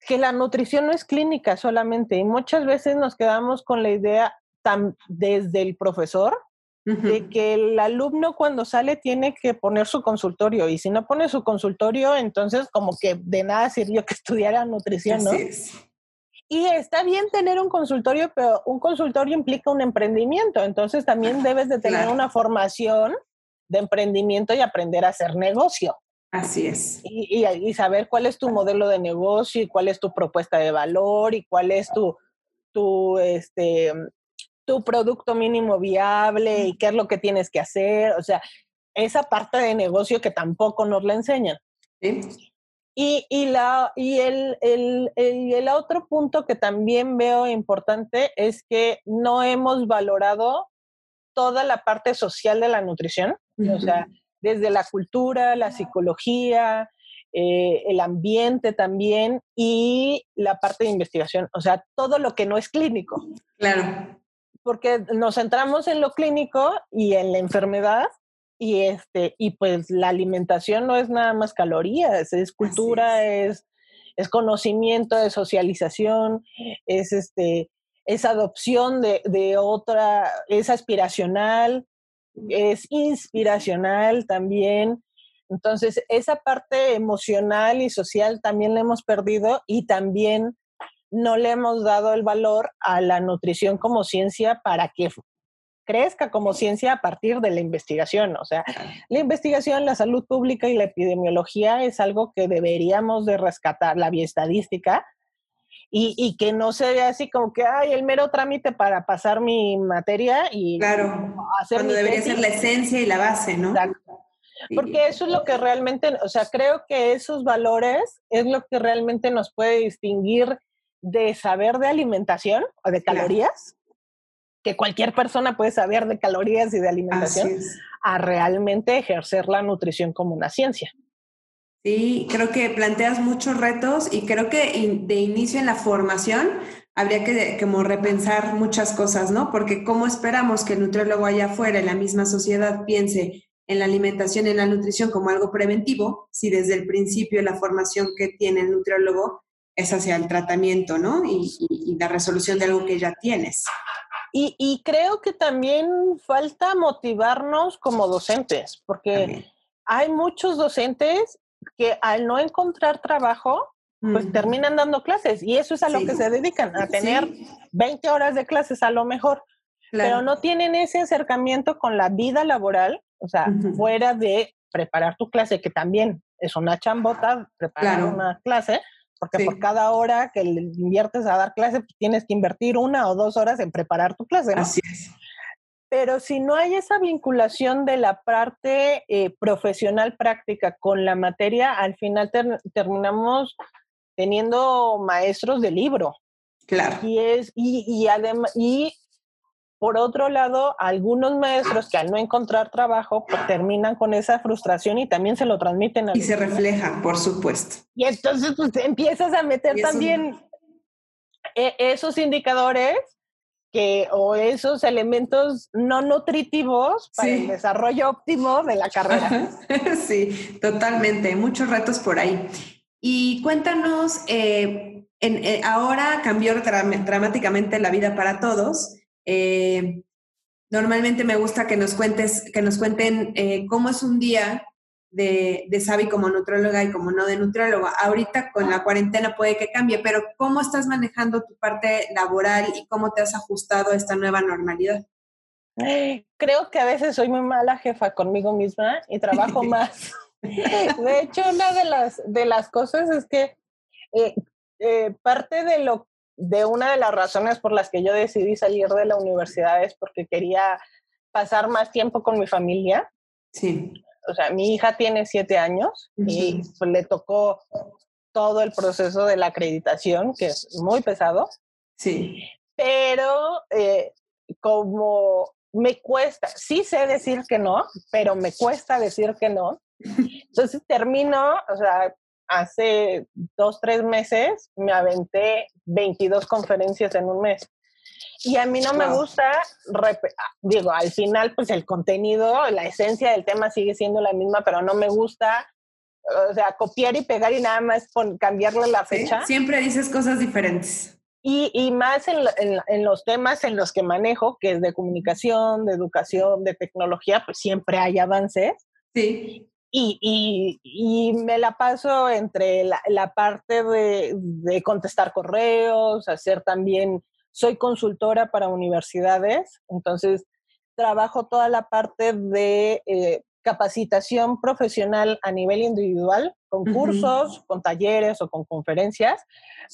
que la nutrición no es clínica solamente. Y muchas veces nos quedamos con la idea tan, desde el profesor de que el alumno cuando sale tiene que poner su consultorio. Y si no pone su consultorio, entonces como que de nada sirvió que estudiara nutrición, ¿no? Y está bien tener un consultorio, pero un consultorio implica un emprendimiento. Entonces también debes de tener una formación de emprendimiento y aprender a hacer negocio. Así es. Y, y, saber cuál es tu modelo de negocio y cuál es tu propuesta de valor y cuál es tu, tu, este, tu producto mínimo viable y qué es lo que tienes que hacer. O sea, esa parte de negocio que tampoco nos la enseñan. ¿Sí? Y, y, la, y el, el, el, el, otro punto que también veo importante es que no hemos valorado toda la parte social de la nutrición. O sea, desde la cultura, la psicología, eh, el ambiente también y la parte de investigación, o sea, todo lo que no es clínico. Claro. Porque nos centramos en lo clínico y en la enfermedad y este y pues la alimentación no es nada más calorías, es cultura, es. es. conocimiento, es socialización, es este es adopción de, de otra, es aspiracional, es inspiracional también. Entonces, esa parte emocional y social también la hemos perdido y también no le hemos dado el valor a la nutrición como ciencia para que crezca como ciencia a partir de la investigación. O sea, la investigación, la salud pública y la epidemiología es algo que deberíamos de rescatar, la bioestadística, y, y, que no se vea así como que, hay el mero trámite para pasar mi materia y claro, hacer cuando debería ser la esencia y la base, ¿no? Porque eso es lo que realmente, o sea, creo que esos valores es lo que realmente nos puede distinguir de saber de alimentación o de calorías, que cualquier persona puede saber de calorías y de alimentación, a realmente ejercer la nutrición como una ciencia. Sí, creo que planteas muchos retos y creo que de inicio en la formación habría que como repensar muchas cosas, ¿no? Porque ¿cómo esperamos que el nutriólogo allá afuera, en la misma sociedad, piense en la alimentación, en la nutrición como algo preventivo, si desde el principio la formación que tiene el nutriólogo es hacia el tratamiento, ¿no? Y, la resolución de algo que ya tienes. Y, creo que también falta motivarnos como docentes, porque hay muchos docentes que al no encontrar trabajo, pues terminan dando clases y eso es a lo que se dedican, a tener 20 horas de clases a lo mejor, pero no tienen ese acercamiento con la vida laboral o sea, fuera de preparar tu clase, que también es una chambota, preparar una clase, porque por cada hora que le inviertes a dar clase, pues tienes que invertir una o dos horas en preparar tu clase. Así es. Pero si no hay esa vinculación de la parte eh, profesional práctica con la materia, al final terminamos teniendo maestros de libro. Claro. Y es, y, y además, y por otro lado, algunos maestros que al no encontrar trabajo pues, terminan con esa frustración y también se lo transmiten. A y se refleja, por supuesto. Y entonces pues, empiezas a meter también e, esos indicadores que, o esos elementos no nutritivos para el desarrollo óptimo de la carrera. sí, totalmente. Muchos retos por ahí. Y cuéntanos, eh, en, eh, ahora cambió dramáticamente la vida para todos. Eh, normalmente me gusta que nos cuentes, que nos cuenten eh, cómo es un día de, de Sabi como nutróloga y como no de nutróloga. Ahorita con la cuarentena puede que cambie, pero ¿cómo estás manejando tu parte laboral y cómo te has ajustado a esta nueva normalidad? Creo que a veces soy muy mala jefa conmigo misma y trabajo más. De hecho, una de las, de las cosas es que eh, parte de lo de una de las razones por las que yo decidí salir de la universidad es porque quería pasar más tiempo con mi familia. Sí. O sea, mi hija tiene siete años y pues, le tocó todo el proceso de la acreditación, que es muy pesado. Sí. Pero eh, como me cuesta, sí sé decir que no, pero me cuesta decir que no. Entonces termino, o sea, hace dos, tres meses me aventé 22 conferencias en un mes. Y a mí no me gusta, digo, al final pues el contenido, la esencia del tema sigue siendo la misma, pero no me gusta, o sea, copiar y pegar y nada más cambiarle la fecha. Siempre dices cosas diferentes. Y, y más en, en, en, los temas en los que manejo, que es de comunicación, de educación, de tecnología, pues siempre hay avances. Sí. Y, y, me la paso entre la, la parte de, de, contestar correos, hacer también, soy consultora para universidades, entonces trabajo toda la parte de eh, capacitación profesional a nivel individual, con cursos, con talleres o con conferencias,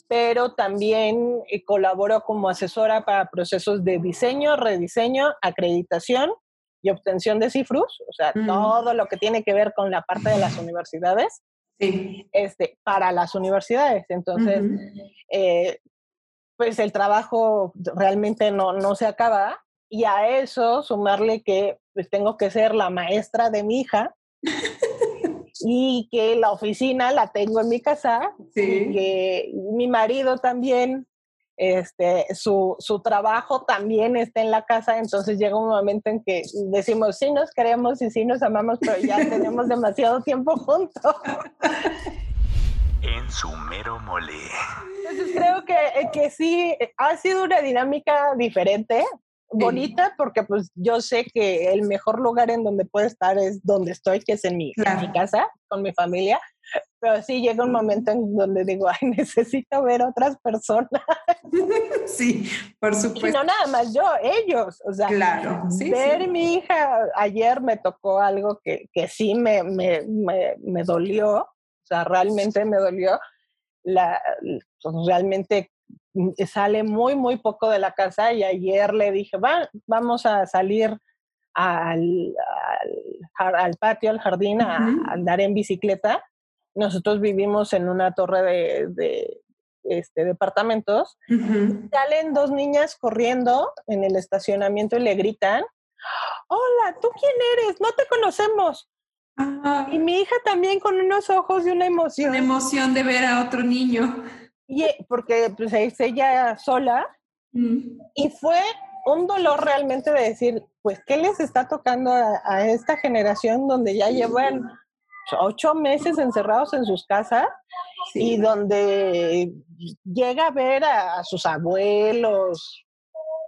pero también eh, colaboro como asesora para procesos de diseño, rediseño, acreditación y obtención de cifros, o sea, todo lo que tiene que ver con la parte de las universidades, sí. este, para las universidades. Entonces, eh, pues el trabajo realmente no, no se acaba y a eso sumarle que pues tengo que ser la maestra de mi hija y que la oficina la tengo en mi casa sí. y que mi marido también este, su, su, trabajo también está en la casa, entonces llega un momento en que decimos, sí nos queremos y sí nos amamos, pero ya tenemos demasiado tiempo juntos. En su mero mole. Entonces creo que, que sí, ha sido una dinámica diferente, bonita, porque pues yo sé que el mejor lugar en donde puedo estar es donde estoy, que es en mi, en mi casa, con mi familia, pero sí llega un momento en donde digo, ay, necesito ver otras personas. Sí, por supuesto. Y no nada más yo, ellos. O sea, claro, ver mi hija, ayer me tocó algo que, que sí me, me, me, dolió, o sea, realmente me dolió. La, pues, realmente sale muy, muy poco de la casa y ayer le dije, Va, vamos a salir al, al, al, patio, al jardín, a andar en bicicleta nosotros vivimos en una torre de, este, departamentos. Salen dos niñas corriendo en el estacionamiento y le gritan, hola, ¿tú quién eres? No te conocemos. Y mi hija también con unos ojos y una emoción. Una emoción de ver a otro niño. Y, eh, porque pues, es ella sola. Y fue un dolor realmente de decir, pues, ¿qué les está tocando a, a esta generación donde ya llevan ocho meses encerrados en sus casas y donde llega a ver a, sus abuelos,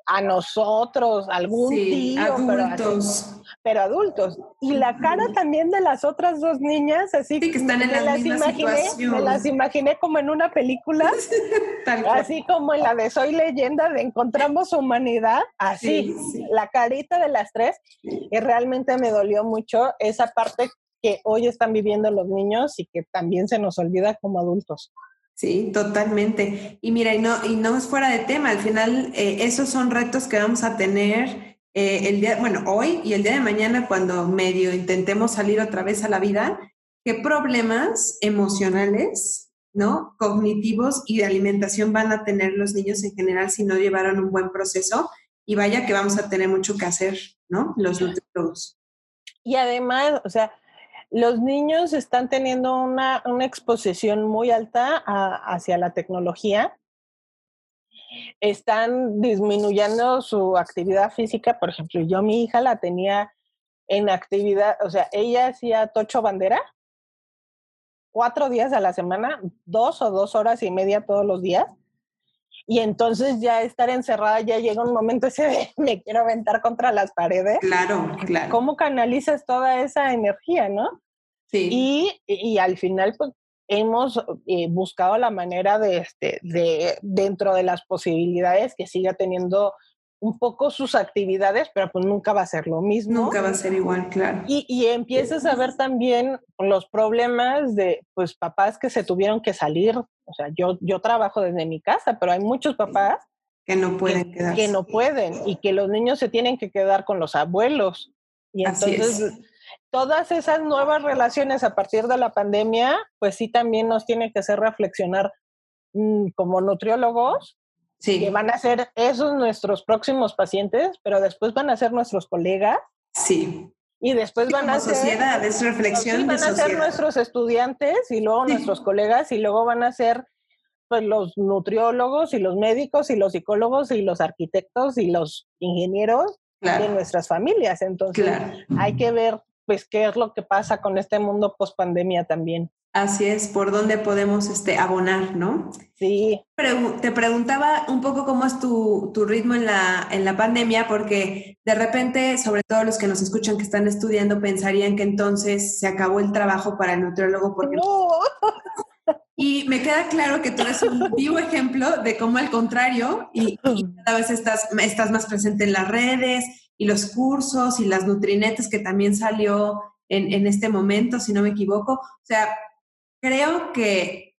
a nosotros, algún tío, adultos. Pero, adultos. Y la cara también de las otras dos niñas, así que están en la las imaginé, me las imaginé como en una película, así como en la de Soy leyenda de Encontramos Humanidad, así, la carita de las tres, y realmente me dolió mucho esa parte que hoy están viviendo los niños y que también se nos olvida como adultos. Sí, totalmente. Y mira, y no, y no es fuera de tema, al final eh, esos son retos que vamos a tener eh, el día, bueno, hoy y el día de mañana cuando medio intentemos salir otra vez a la vida, qué problemas emocionales, ¿no? Cognitivos y de alimentación van a tener los niños en general si no llevaron un buen proceso. Y vaya que vamos a tener mucho que hacer, ¿no? Los nutriólogos. Y además, o sea, los niños están teniendo una, exposición muy alta hacia la tecnología. Están disminuyendo su actividad física. Por ejemplo, yo mi hija la tenía en actividad, o sea, ella hacía tocho bandera cuatro días a la semana, dos o dos horas y media todos los días. Y entonces ya estar encerrada ya llega un momento ese de me quiero aventar contra las paredes. Claro, claro. ¿Cómo canalizas toda esa energía, no? Y, y al final, pues hemos eh, buscado la manera de, este, de, dentro de las posibilidades, que siga teniendo un poco sus actividades, pero pues nunca va a ser lo mismo. Nunca va a ser igual, claro. Y, y empiezas a ver también los problemas de, pues, papás que se tuvieron que salir. O sea, yo, yo trabajo desde mi casa, pero hay muchos papás que no pueden quedar. Que no pueden y que los niños se tienen que quedar con los abuelos. Y entonces todas esas nuevas relaciones a partir de la pandemia, pues sí también nos tiene que hacer reflexionar mm, como nutriólogos, sí. que van a ser esos nuestros próximos pacientes, pero después van a ser nuestros colegas. Sí. Y después van a ser... sociedad, es reflexión van a ser nuestros estudiantes y luego nuestros colegas y luego van a ser pues los nutriólogos y los médicos y los psicólogos y los arquitectos y los ingenieros de nuestras familias. Entonces hay que ver pues qué es lo que pasa con este mundo post pandemia también. Así es, por dónde podemos este, abonar, ¿no? Sí. te preguntaba un poco cómo es tu, tu, ritmo en la, en la pandemia, porque de repente, sobre todo los que nos escuchan que están estudiando, pensarían que entonces se acabó el trabajo para el nutriólogo. Porque no. Y me queda claro que tú eres un vivo ejemplo de cómo al contrario, y, y cada vez estás, estás más presente en las redes, y los cursos y las nutrinetes que también salió en, en este momento, si no me equivoco. O sea, creo que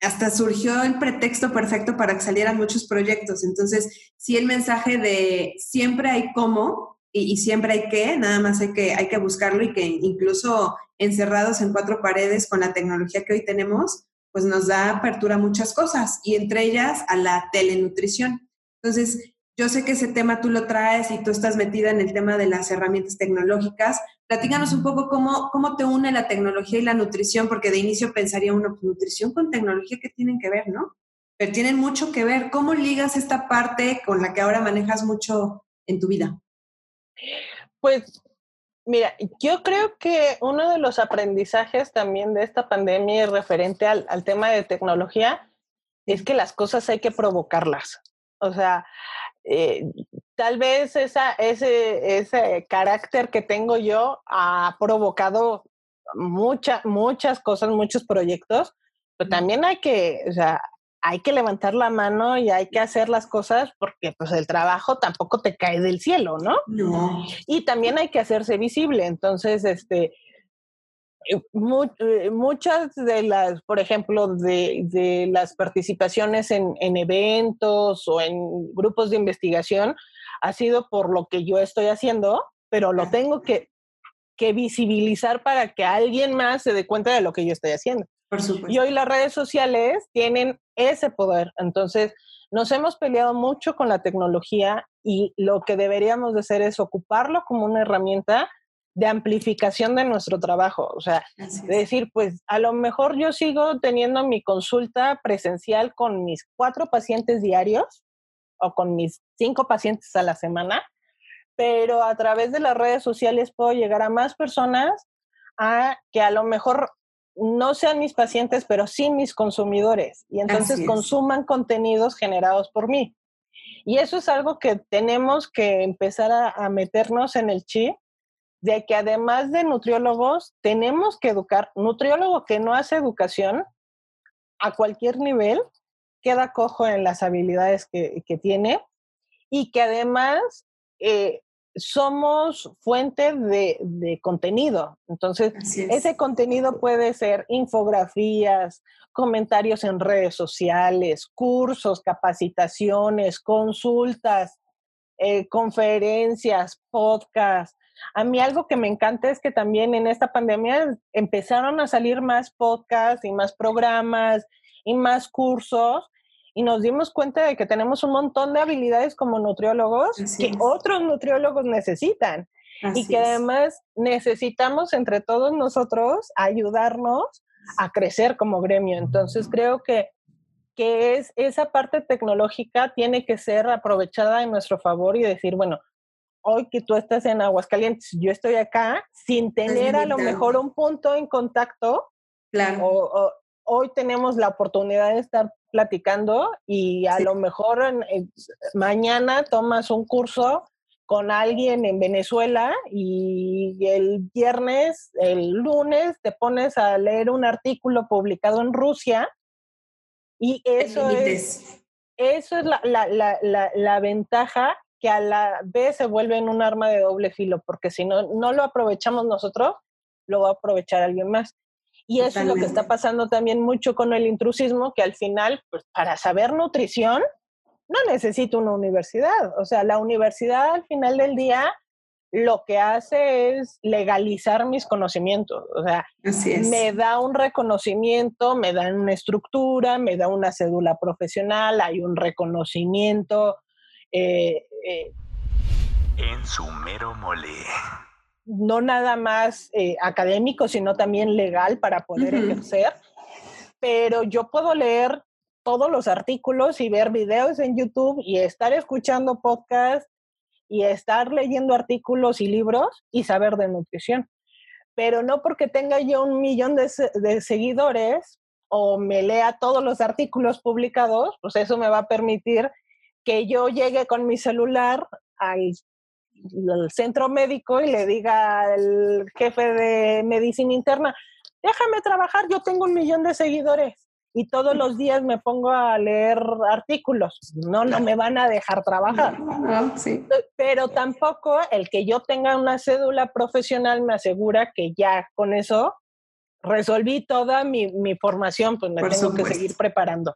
hasta surgió el pretexto perfecto para que salieran muchos proyectos. Entonces, sí el mensaje de siempre hay cómo y, y, siempre hay qué, nada más hay que, hay que buscarlo y que incluso encerrados en cuatro paredes con la tecnología que hoy tenemos, pues nos da apertura a muchas cosas y entre ellas a la telenutrición. Entonces, yo sé que ese tema tú lo traes y tú estás metida en el tema de las herramientas tecnológicas. Platícanos un poco cómo, cómo te une la tecnología y la nutrición, porque de inicio pensaría uno, pues, nutrición con tecnología, ¿qué tienen que ver, no? pero tienen mucho que ver. ¿Cómo ligas esta parte con la que ahora manejas mucho en tu vida? Pues Mira, yo creo que uno de los aprendizajes también de esta pandemia referente al, tema de tecnología es que las cosas hay que provocarlas. O sea, eh, tal vez esa, ese, ese carácter que tengo yo ha provocado muchas, muchas cosas, muchos proyectos, pero también hay que, o sea, hay que levantar la mano y hay que hacer las cosas porque pues el trabajo tampoco te cae del cielo, ¿no? No. Y también hay que hacerse visible. Entonces, este, eh, eh, muchas de las, por ejemplo, de, las participaciones en, eventos o en grupos de investigación ha sido por lo que yo estoy haciendo, pero lo tengo que, que visibilizar para que alguien más se dé cuenta de lo que yo estoy haciendo. Por supuesto. Y hoy las redes sociales tienen ese poder. Entonces, nos hemos peleado mucho con la tecnología y lo que deberíamos de hacer es ocuparlo como una herramienta de amplificación de nuestro trabajo. O sea, decir, pues a lo mejor yo sigo teniendo mi consulta presencial con mis cuatro pacientes diarios o con mis cinco pacientes a la semana, pero a través de las redes sociales puedo llegar a más personas a que a lo mejor no sean mis pacientes, pero sí mis consumidores. Y entonces consuman contenidos generados por mí. Y eso es algo que tenemos que empezar a, meternos en el chip de que además de nutriólogos, tenemos que educar. Nutriólogo que no hace educación a cualquier nivel queda cojo en las habilidades que, tiene y que además eh, somos fuente de, contenido. Entonces, ese contenido puede ser infografías, comentarios en redes sociales, cursos, capacitaciones, consultas, eh, conferencias, podcasts. A mí algo que me encanta es que también en esta pandemia empezaron a salir más podcasts y más programas y más cursos y nos dimos cuenta de que tenemos un montón de habilidades como nutriólogos que otros nutriólogos necesitan y que además necesitamos entre todos nosotros ayudarnos a crecer como gremio. Entonces creo que, que es, esa parte tecnológica tiene que ser aprovechada en nuestro favor y decir, bueno, hoy que tú estás en Aguascalientes, yo estoy acá, sin tener a lo mejor un punto en contacto, claro. hoy tenemos la oportunidad de estar platicando y a lo mejor mañana tomas un curso con alguien en Venezuela y el viernes, el lunes, te pones a leer un artículo publicado en Rusia y eso es, eso es la, la, la, la, ventaja que a la vez se vuelve en un arma de doble filo, porque si no, no lo aprovechamos nosotros, lo va a aprovechar alguien más. Y eso es lo que está pasando también mucho con el intrusismo, que al final, pues para saber nutrición, no necesito una universidad. O sea, la universidad al final del día lo que hace es legalizar mis conocimientos. O sea, me da un reconocimiento, me da una estructura, me da una cédula profesional, hay un reconocimiento. Eh, eh, en su mero mole no nada más eh, académico, sino también legal para poder ejercer. Pero yo puedo leer todos los artículos y ver videos en YouTube y estar escuchando podcasts y estar leyendo artículos y libros y saber de nutrición. Pero no porque tenga yo un millón de, de seguidores o me lea todos los artículos publicados, pues eso me va a permitir que yo llegue con mi celular al centro médico y le diga al jefe de medicina interna, déjame trabajar, yo tengo un millón de seguidores y todos los días me pongo a leer artículos. No, no me van a dejar trabajar. Pero tampoco el que yo tenga una cédula profesional me asegura que ya con eso resolví toda mi, formación, pues me tengo que seguir preparando.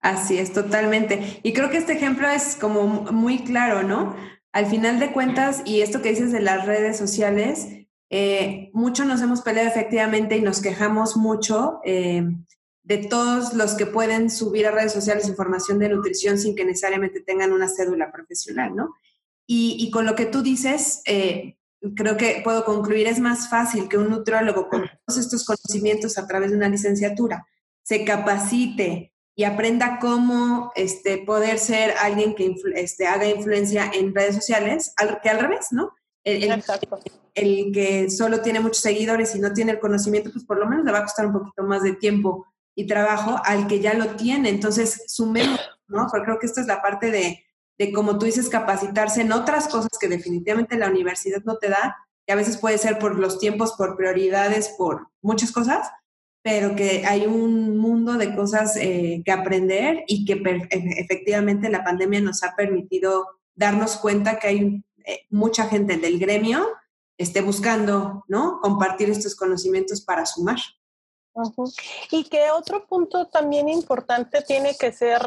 Así es, totalmente. Y creo que este ejemplo es como muy claro, ¿no? al final de cuentas, y esto que dices de las redes sociales, eh, mucho nos hemos peleado efectivamente y nos quejamos mucho eh, de todos los que pueden subir a redes sociales información de nutrición sin que necesariamente tengan una cédula profesional, ¿no? Y, con lo que tú dices, eh, creo que puedo concluir, es más fácil que un nutriólogo con todos estos conocimientos a través de una licenciatura se capacite y aprenda cómo este, poder ser alguien que este, haga influencia en redes sociales, al, que al revés, ¿no? El, el, que solo tiene muchos seguidores y no tiene el conocimiento, pues por lo menos le va a costar un poquito más de tiempo y trabajo al que ya lo tiene. Entonces, sumemos, ¿no? Porque creo que esto es la parte de, de, como tú dices, capacitarse en otras cosas que definitivamente la universidad no te da, que a veces puede ser por los tiempos, por prioridades, por muchas cosas, pero que hay un mundo de cosas eh, que aprender y que efectivamente la pandemia nos ha permitido darnos cuenta que hay eh, mucha gente del gremio esté buscando, ¿no? Compartir estos conocimientos para sumar. Y que otro punto también importante tiene que ser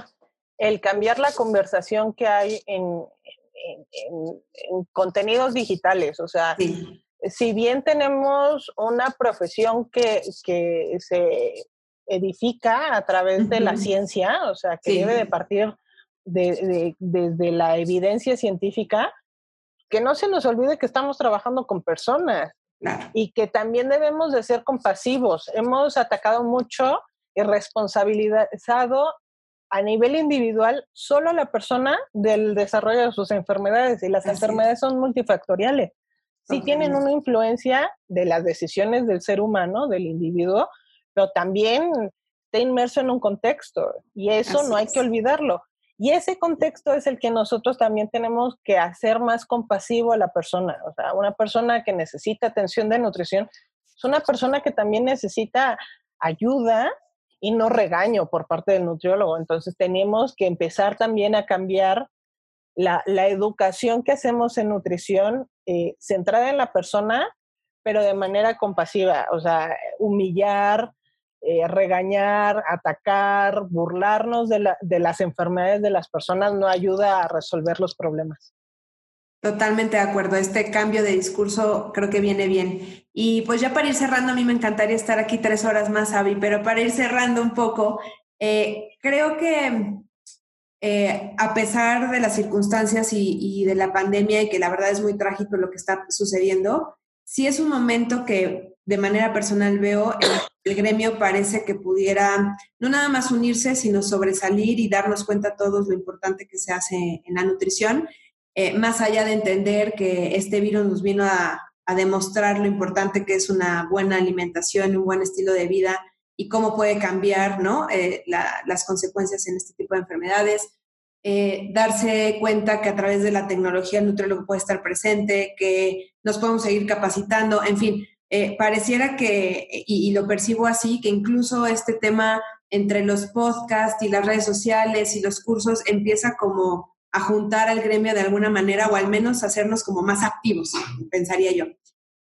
el cambiar la conversación que hay en, contenidos digitales. O sea, si bien tenemos una profesión que, se edifica a través de la ciencia, o sea, que debe de partir desde la evidencia científica, que no se nos olvide que estamos trabajando con personas y que también debemos de ser compasivos. Hemos atacado mucho y responsabilizado a nivel individual solo a la persona del desarrollo de sus enfermedades y las enfermedades son multifactoriales. Sí tienen una influencia de las decisiones del ser humano, del individuo, pero también está inmerso en un contexto y eso no hay que olvidarlo. Y ese contexto es el que nosotros también tenemos que hacer más compasivo a la persona. O sea, una persona que necesita atención de nutrición es una persona que también necesita ayuda y no regaño por parte del nutriólogo. Entonces tenemos que empezar también a cambiar la, educación que hacemos en nutrición eh, centrada en la persona, pero de manera compasiva. O sea, humillar, eh, regañar, atacar, burlarnos de, las enfermedades de las personas no ayuda a resolver los problemas. Totalmente de acuerdo. Este cambio de discurso creo que viene bien. Y pues ya para ir cerrando, a mí me encantaría estar aquí tres horas más, Avi, pero para ir cerrando un poco, eh, creo que eh, a pesar de las circunstancias y, de la pandemia y que la verdad es muy trágico lo que está sucediendo, sí es un momento que de manera personal veo el, gremio parece que pudiera no nada más unirse, sino sobresalir y darnos cuenta todos lo importante que se hace en la nutrición, eh, más allá de entender que este virus nos vino a, demostrar lo importante que es una buena alimentación, un buen estilo de vida y cómo puede cambiar ¿no? Eh, las consecuencias en este tipo de enfermedades. Eh, darse cuenta que a través de la tecnología el nutriólogo puede estar presente, que nos podemos seguir capacitando, en fin, eh, pareciera que, y, lo percibo así, que incluso este tema entre los podcasts y las redes sociales y los cursos empieza como a juntar al gremio de alguna manera o al menos hacernos como más activos, pensaría yo.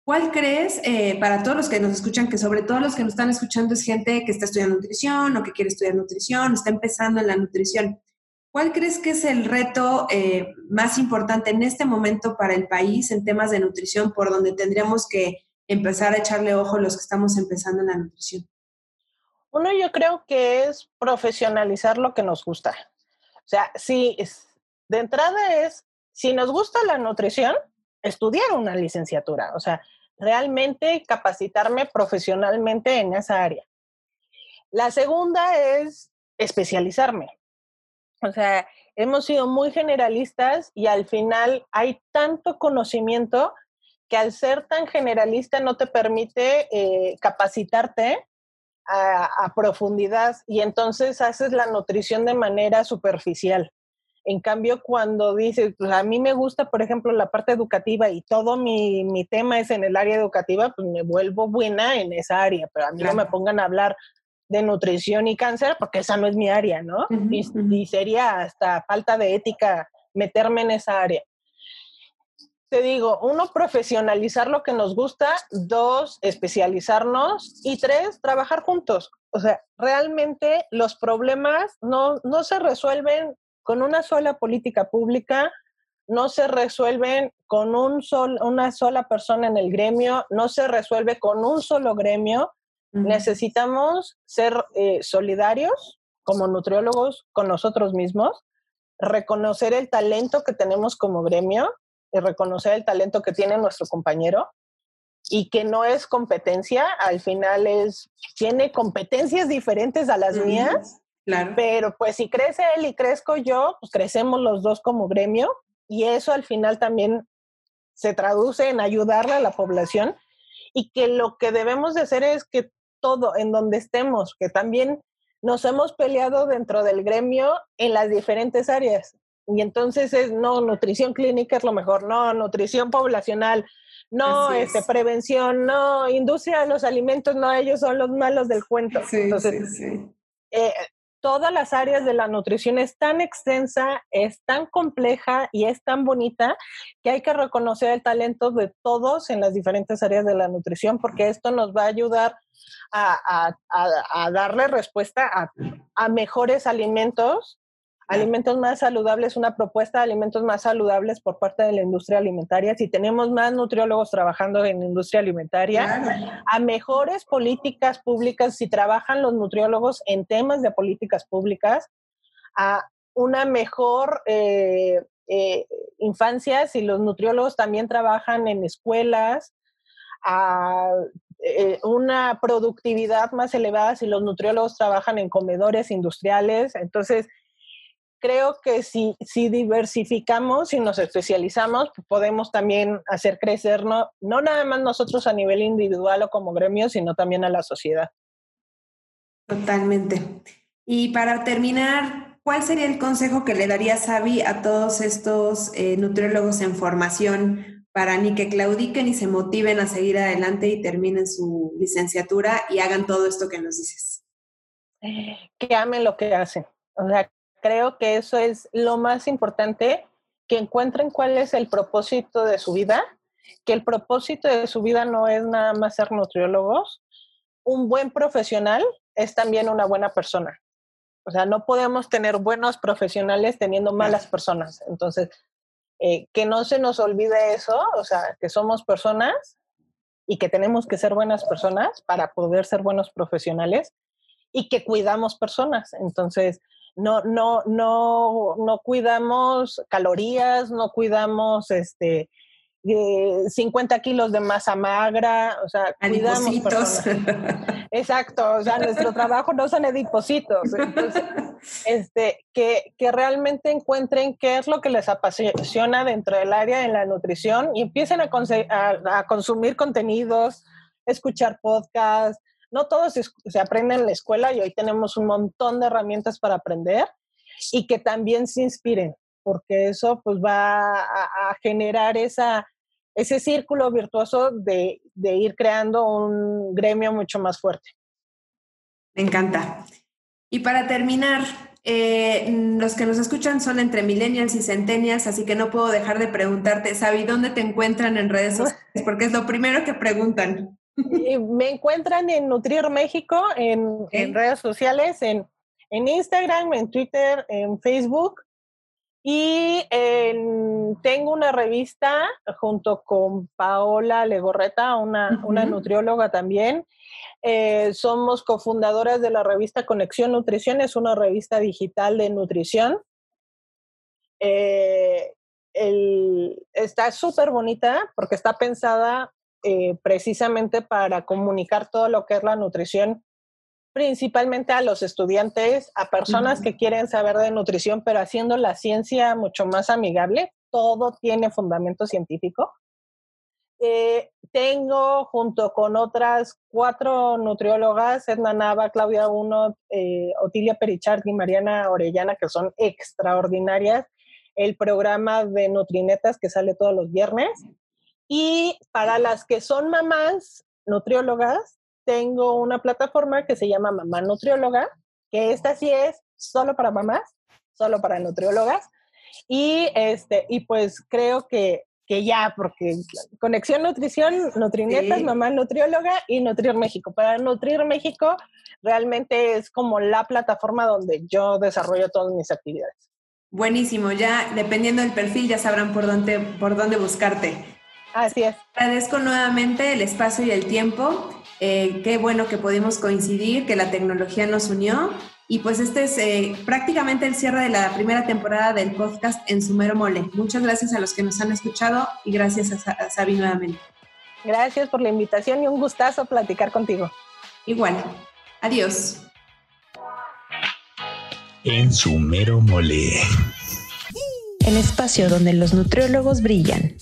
¿Cuál crees, eh, para todos los que nos escuchan, que sobre todo los que nos están escuchando es gente que está estudiando nutrición o que quiere estudiar nutrición, está empezando en la nutrición? ¿Cuál crees que es el reto eh, más importante en este momento para el país en temas de nutrición por donde tendríamos que empezar a echarle ojo los que estamos empezando en la nutrición? Uno, yo creo que es profesionalizar lo que nos gusta. O sea, si de entrada es, si nos gusta la nutrición, estudiar una licenciatura, o sea, realmente capacitarme profesionalmente en esa área. La segunda es especializarme. O sea, hemos sido muy generalistas y al final hay tanto conocimiento que al ser tan generalista no te permite eh, capacitarte a, profundidad y entonces haces la nutrición de manera superficial. En cambio, cuando dices, pues a mí me gusta, por ejemplo, la parte educativa y todo mi, tema es en el área educativa, pues me vuelvo buena en esa área, pero a mí no me pongan a hablar de nutrición y cáncer porque esa no es mi área, ¿no? y, sería hasta falta de ética meterme en esa área te digo, uno, profesionalizar lo que nos gusta, dos, especializarnos y tres, trabajar juntos. O sea, realmente los problemas no, no se resuelven con una sola política pública, no se resuelven con un sol, una sola persona en el gremio, no se resuelve con un solo gremio. Necesitamos ser eh, solidarios como nutriólogos con nosotros mismos, reconocer el talento que tenemos como gremio y reconocer el talento que tiene nuestro compañero y que no es competencia, al final es, tiene competencias diferentes a las mías, Claro. Pero pues si crece él y crezco yo, pues crecemos los dos como gremio y eso al final también se traduce en ayudarle a la población y que lo que debemos de hacer es que todo, en donde estemos, que también nos hemos peleado dentro del gremio en las diferentes áreas. Y entonces es, no, nutrición clínica es lo mejor, no, nutrición poblacional, no, este, prevención, no, industria de los alimentos, no, ellos son los malos del cuento. entonces, eh, todas las áreas de la nutrición es tan extensa, es tan compleja y es tan bonita que hay que reconocer el talento de todos en las diferentes áreas de la nutrición porque esto nos va a ayudar a, darle respuesta a, mejores alimentos, alimentos más saludables, una propuesta de alimentos más saludables por parte de la industria alimentaria. Si tenemos más nutriólogos trabajando en industria alimentaria, a mejores políticas públicas, si trabajan los nutriólogos en temas de políticas públicas, a una mejor eh, eh, infancia, si los nutriólogos también trabajan en escuelas, a eh, una productividad más elevada si los nutriólogos trabajan en comedores industriales. Entonces, creo que si, si diversificamos y nos especializamos, podemos también hacer crecer no, no nada más nosotros a nivel individual o como gremio, sino también a la sociedad. Totalmente. Y para terminar, ¿cuál sería el consejo que le daría Sabi a todos estos eh, nutriólogos en formación para ni que claudiquen y se motiven a seguir adelante y terminen su licenciatura y hagan todo esto que nos dices? Que amen lo que hacen. O sea, creo que eso es lo más importante, que encuentren cuál es el propósito de su vida, que el propósito de su vida no es nada más ser nutriólogos. Un buen profesional es también una buena persona. O sea, no podemos tener buenos profesionales teniendo malas personas. Entonces, eh, que no se nos olvide eso, o sea, que somos personas y que tenemos que ser buenas personas para poder ser buenos profesionales y que cuidamos personas. Entonces, no, no, no, no cuidamos calorías, no cuidamos este, 50 kilos de masa magra, o sea, cuidamos Exacto, o sea, nuestro trabajo no son adipositos. Entonces, este, que, que realmente encuentren qué es lo que les apasiona dentro del área de la nutrición y empiecen a, a, consumir contenidos, escuchar podcasts. No todos se, se aprenden en la escuela y hoy tenemos un montón de herramientas para aprender y que también se inspiren, porque eso pues va a, generar esa, ese círculo virtuoso de, de, ir creando un gremio mucho más fuerte. Me encanta. Y para terminar, eh, los que nos escuchan son entre millennials y centennials, así que no puedo dejar de preguntarte, Sabi, ¿dónde te encuentran en redes sociales? Porque es lo primero que preguntan. Me encuentran en Nutrir México, en, en redes sociales, en, en Instagram, en Twitter, en Facebook. Y tengo una revista junto con Paola Legorreta, una, una nutrióloga también. Eh, somos cofundadoras de la revista Conexión Nutrición, es una revista digital de nutrición. Eh, está súper bonita porque está pensada eh, precisamente para comunicar todo lo que es la nutrición principalmente a los estudiantes, a personas que quieren saber de nutrición, pero haciendo la ciencia mucho más amigable. Todo tiene fundamento científico. Eh, tengo junto con otras cuatro nutriólogas, Edna Nava, Claudia Uno, eh, Otilia Perichard y Mariana Orellana, que son extraordinarias, el programa de Nutrinetas que sale todos los viernes. Y para las que son mamás nutriólogas, tengo una plataforma que se llama Mamá Nutrióloga, que esta sí es solo para mamás, solo para nutriólogas. Y, este, y pues creo que, que ya, porque Conexión Nutrición, Nutrinetas, Mamá Nutrióloga y Nutrir México. Para Nutrir México realmente es como la plataforma donde yo desarrollo todas mis actividades. Buenísimo, ya dependiendo del perfil ya sabrán por dónde, por dónde buscarte. Así es. Agradezco nuevamente el espacio y el tiempo eh, qué bueno que pudimos coincidir, que la tecnología nos unió. Y pues este es eh, prácticamente el cierre de la primera temporada del podcast en Sumero Mole. Muchas gracias a los que nos han escuchado y gracias a, a Sabi nuevamente. Gracias por la invitación y un gustazo platicar contigo. Igual. Adiós. En su mero mole. El espacio donde los nutriólogos brillan.